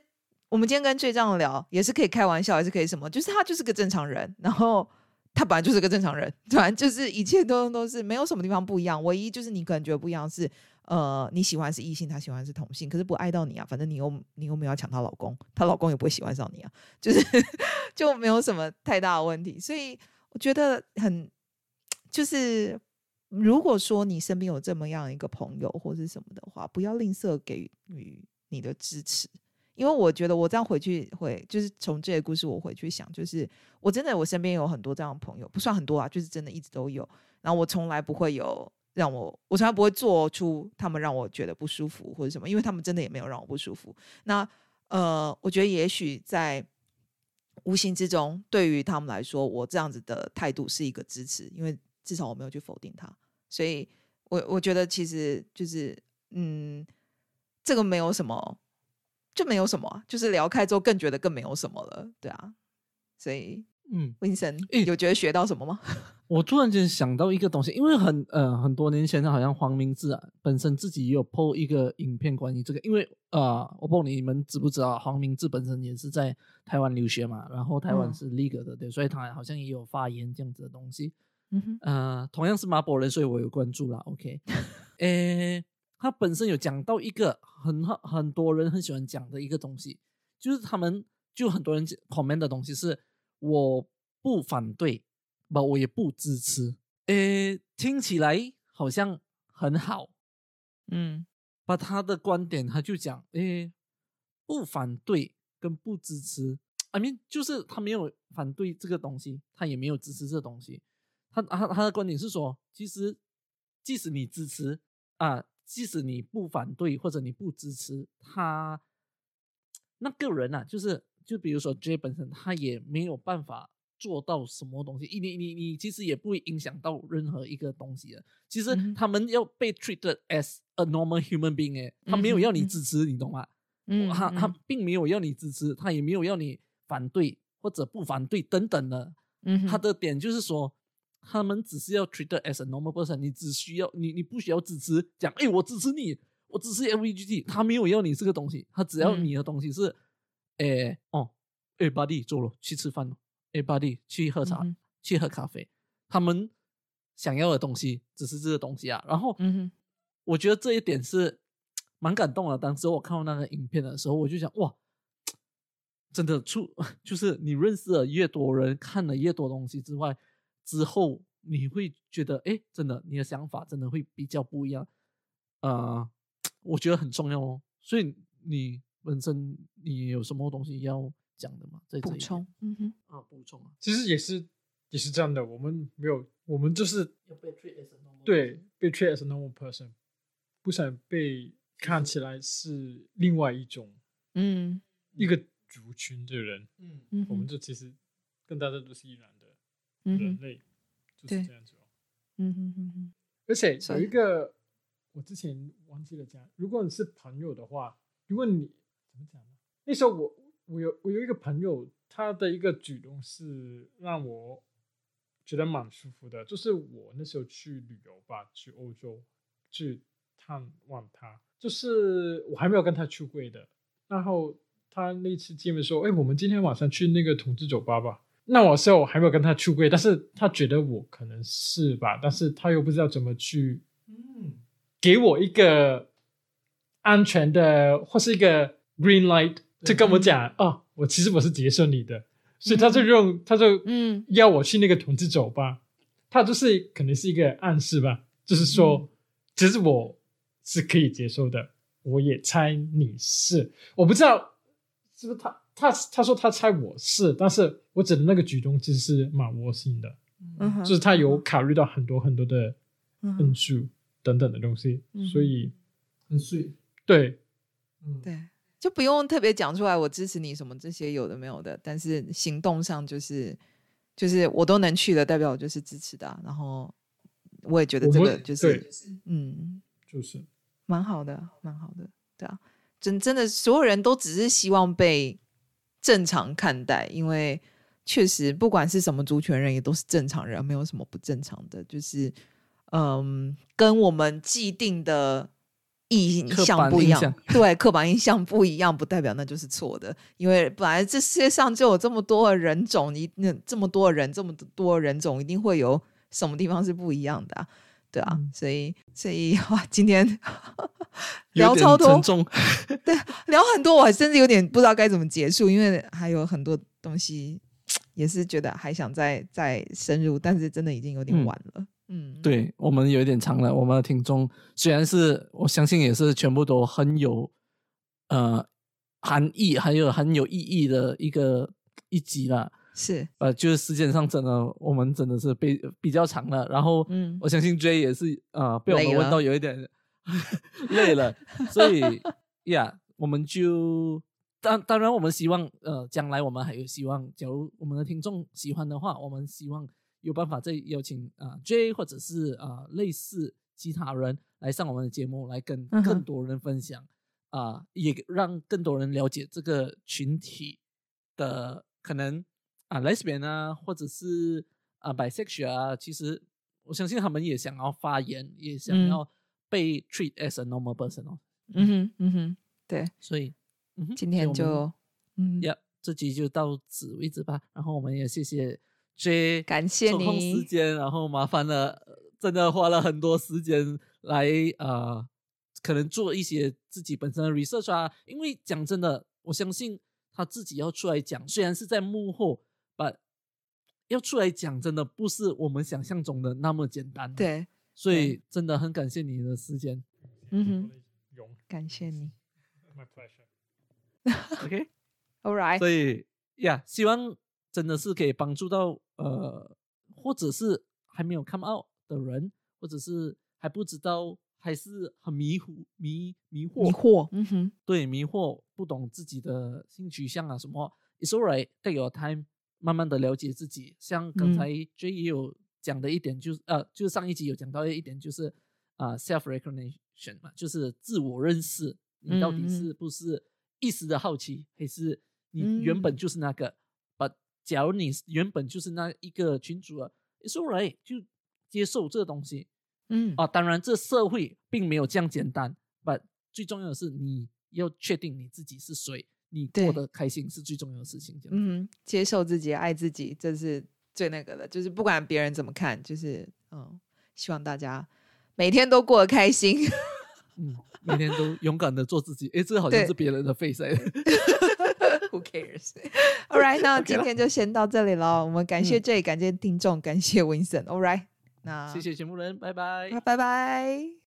我们今天跟最这样聊也是可以开玩笑，也是可以什么，就是他就是个正常人，然后他本来就是个正常人，对吧？就是一切都都是没有什么地方不一样，唯一就是你可能觉得不一样是，呃，你喜欢是异性，他喜欢是同性，可是不爱到你啊，反正你又你又没有抢她老公，她老公也不会喜欢上你啊，就是 就没有什么太大的问题，所以我觉得很就是如果说你身边有这么样一个朋友或是什么的话，不要吝啬给予你的支持，因为我觉得我这样回去会，就是从这个故事我回去想，就是我真的我身边有很多这样的朋友，不算很多啊，就是真的一直都有。然后我从来不会有让我，我从来不会做出他们让我觉得不舒服或者什么，因为他们真的也没有让我不舒服。那呃，我觉得也许在无形之中，对于他们来说，我这样子的态度是一个支持，因为至少我没有去否定他，所以我我觉得其实就是嗯，这个没有什么，就没有什么啊，就是聊开之后更觉得更没有什么了，对啊，所以
嗯，
温森
诶
有觉得学到什么吗？
我突然间想到一个东西，因为很呃很多年前，好像黄明志啊本身自己也有 PO 一个影片关于这个，因为呃我不知道你们知不知道，黄明志本身也是在台湾留学嘛，然后台湾
嗯
是 legal 的，对，所以他好像也有发言这样子的东西。
嗯哼，
呃，同样是马博人，所以我有关注啦。OK，诶，他本身有讲到一个很很多人很喜欢讲的一个东西，就是他们就很多人 comment 的东西是我不反对，不，我也不支持。诶，听起来好像很好，
嗯
把他的观点他就讲，诶，不反对跟不支持，I mean 就是他没有反对这个东西，他也没有支持这个东西。他他他的观点是说，其实即使你支持啊，即使你不反对或者你不支持他，那个人啊，就是就比如说 J 本身，他也没有办法做到什么东西，你你你其实也不会影响到任何一个东西的。其实他们要被 treated as a normal human being，哎，他没有要你支持，你懂吗？
嗯，
他他
嗯
并没有要你支持，他也没有要你反对或者不反对等等的。
嗯
他的点就是说，他们只是要 treated as a normal person，你只需要你你不需要支持，讲哎我支持你，我支持 LGBT，他没有要你这个东西，他只要
嗯。
你的东西是，哎哦，哎 buddy 走了去吃饭了，哎 buddy 去喝茶、
嗯
去喝咖啡，他们想要的东西只是这个东西啊，然后
嗯哼。
我觉得这一点是 蛮感动的。当时我看到那个影片的时候，我就想，哇，真的出 就是你认识了越多人，看了越多东西之外，之后你会觉得，哎，真的你的想法真的会比较不一样。呃，我觉得很重要哦。所以你本身你有什么东西要讲的吗？在这
补充，嗯哼，
啊，补充啊，
其实也是也是这样的，我们没有，我们就是
要被 treat as a normal
对被 treat as a normal person，不想被看起来是另外一种
嗯。
一个族群的人，
嗯。
嗯，
我们就其实跟大家都是一样人类，就是这样子哦。
嗯哼哼哼
而且有一个我之前忘记了讲，如果你是朋友的话，如果你怎么讲呢？那时候我我有我有一个朋友，他的一个举动是让我觉得蛮舒服的，就是我那时候去旅游吧，去欧洲去探望他，就是我还没有跟他出柜的，然后他那次见面说：“哎，我们今天晚上去那个同志酒吧吧。”那我是我还没有跟他出柜，但是他觉得我可能是吧，但是他又不知道怎么去
嗯。
给我一个安全的或是一个 green light，就跟我讲哦，我其实我是接受你的，所以他就用他就
嗯。
要我去那个同志酒吧，他就是可能是一个暗示吧，就是说其实我是可以接受的，我也猜你是，我不知道是不是他他他说他猜我是，但是我指的那个举动其实是蛮窝心的，
嗯，
就是他有考虑到很多很多的因素等等的东西，
嗯
所以
很碎，
对
嗯，
对，就不用特别讲出来我支持你什么这些有的没有的，但是行动上就是就是我都能去的，代表我就是支持的啊、然后我也觉得这个就是嗯，
就是
蛮好的，蛮好的，对啊，真真的所有人都只是希望被正常看待，因为确实不管是什么族群人，也都是正常人，没有什么不正常的，就是嗯，跟我们既定的。印
刻
象不一样对刻板印象不一样，不代表那就是错的。因为本来这世界上就有这么多的人种，你那这么多人，这么多的人种，一定会有什么地方是不一样的、啊，对啊。
嗯
所以，所以哇，今天 聊超多
沉，重，
聊很多，我还甚至有点不知道该怎么结束，因为还有很多东西也是觉得还想再再深入，但是真的已经有点
嗯
晚了。嗯，
对我们有一点长了。我们的听众虽然是我相信也是全部都很有呃含义，还有很有意义的一个一集了。
是，
呃，就是时间上真的我们真的是被比较长了。然后
嗯
我相信 J 也是呃被我们问到有一点 累了，所以呀，我们就当当然我们希望呃将来我们还有希望，假如我们的听众喜欢的话，我们希望有办法再邀请啊、J 或者是啊、类似其他人来上我们的节目，来跟更多人分享啊、也让更多人了解这个群体的可能啊、lesbian 啊，或者是啊、bisexual 啊，其实我相信他们也想要发言，也想
嗯。
要被 treat as a normal person 哦，
嗯哼嗯哼，对，
所以嗯哼，
今天就嗯，
呀这集就到此为止吧。然后我们也谢谢 J
感谢你
抽空时，间，然后麻烦了，呃真的花了很多时间来呃，可能做一些自己本身的 research 啊。因为讲真的，我相信他自己要出来讲，虽然是在幕后要出来讲，真的不是我们想象中的那么简单。，
对，
所以真的很感谢你的时间。
嗯哼，
勇
感谢你。
，my pleasure。
OK。
All right，
所以呀希望真的是可以帮助到呃，或者是还没有 come out 的人，或者是还不知道，还是很迷糊、迷迷惑、
迷惑，嗯哼，
对迷惑，不懂自己的性取向啊什么。It's alright, take your time，慢慢的了解自己。像刚
嗯
才 J 也有讲的一点，就是呃，就是上一集有讲到的一点，就是啊、self recognition 嘛，就是自我认识，你到底是不是一时的好奇，还是你原本
嗯
就是那个？把、假如你原本就是那一个群主啊，It's alright，就接受这个东西。
嗯，
啊，当然这社会并没有这样简单，but 最重要的是你要确定你自己是谁，你过得开心是最重要的事情。
嗯，接受自己，爱自己，这是最那个的，就是不管别人怎么看，就是嗯，希望大家每天都过得开心。
嗯，每天都勇敢的做自己。哎，这好像是别人的 face。
Who cares? All right，那今天就先到这里了。我们感谢
嗯
J，、感谢听众，感谢 Vincent。All right，那
谢谢节目人，拜拜
拜拜拜。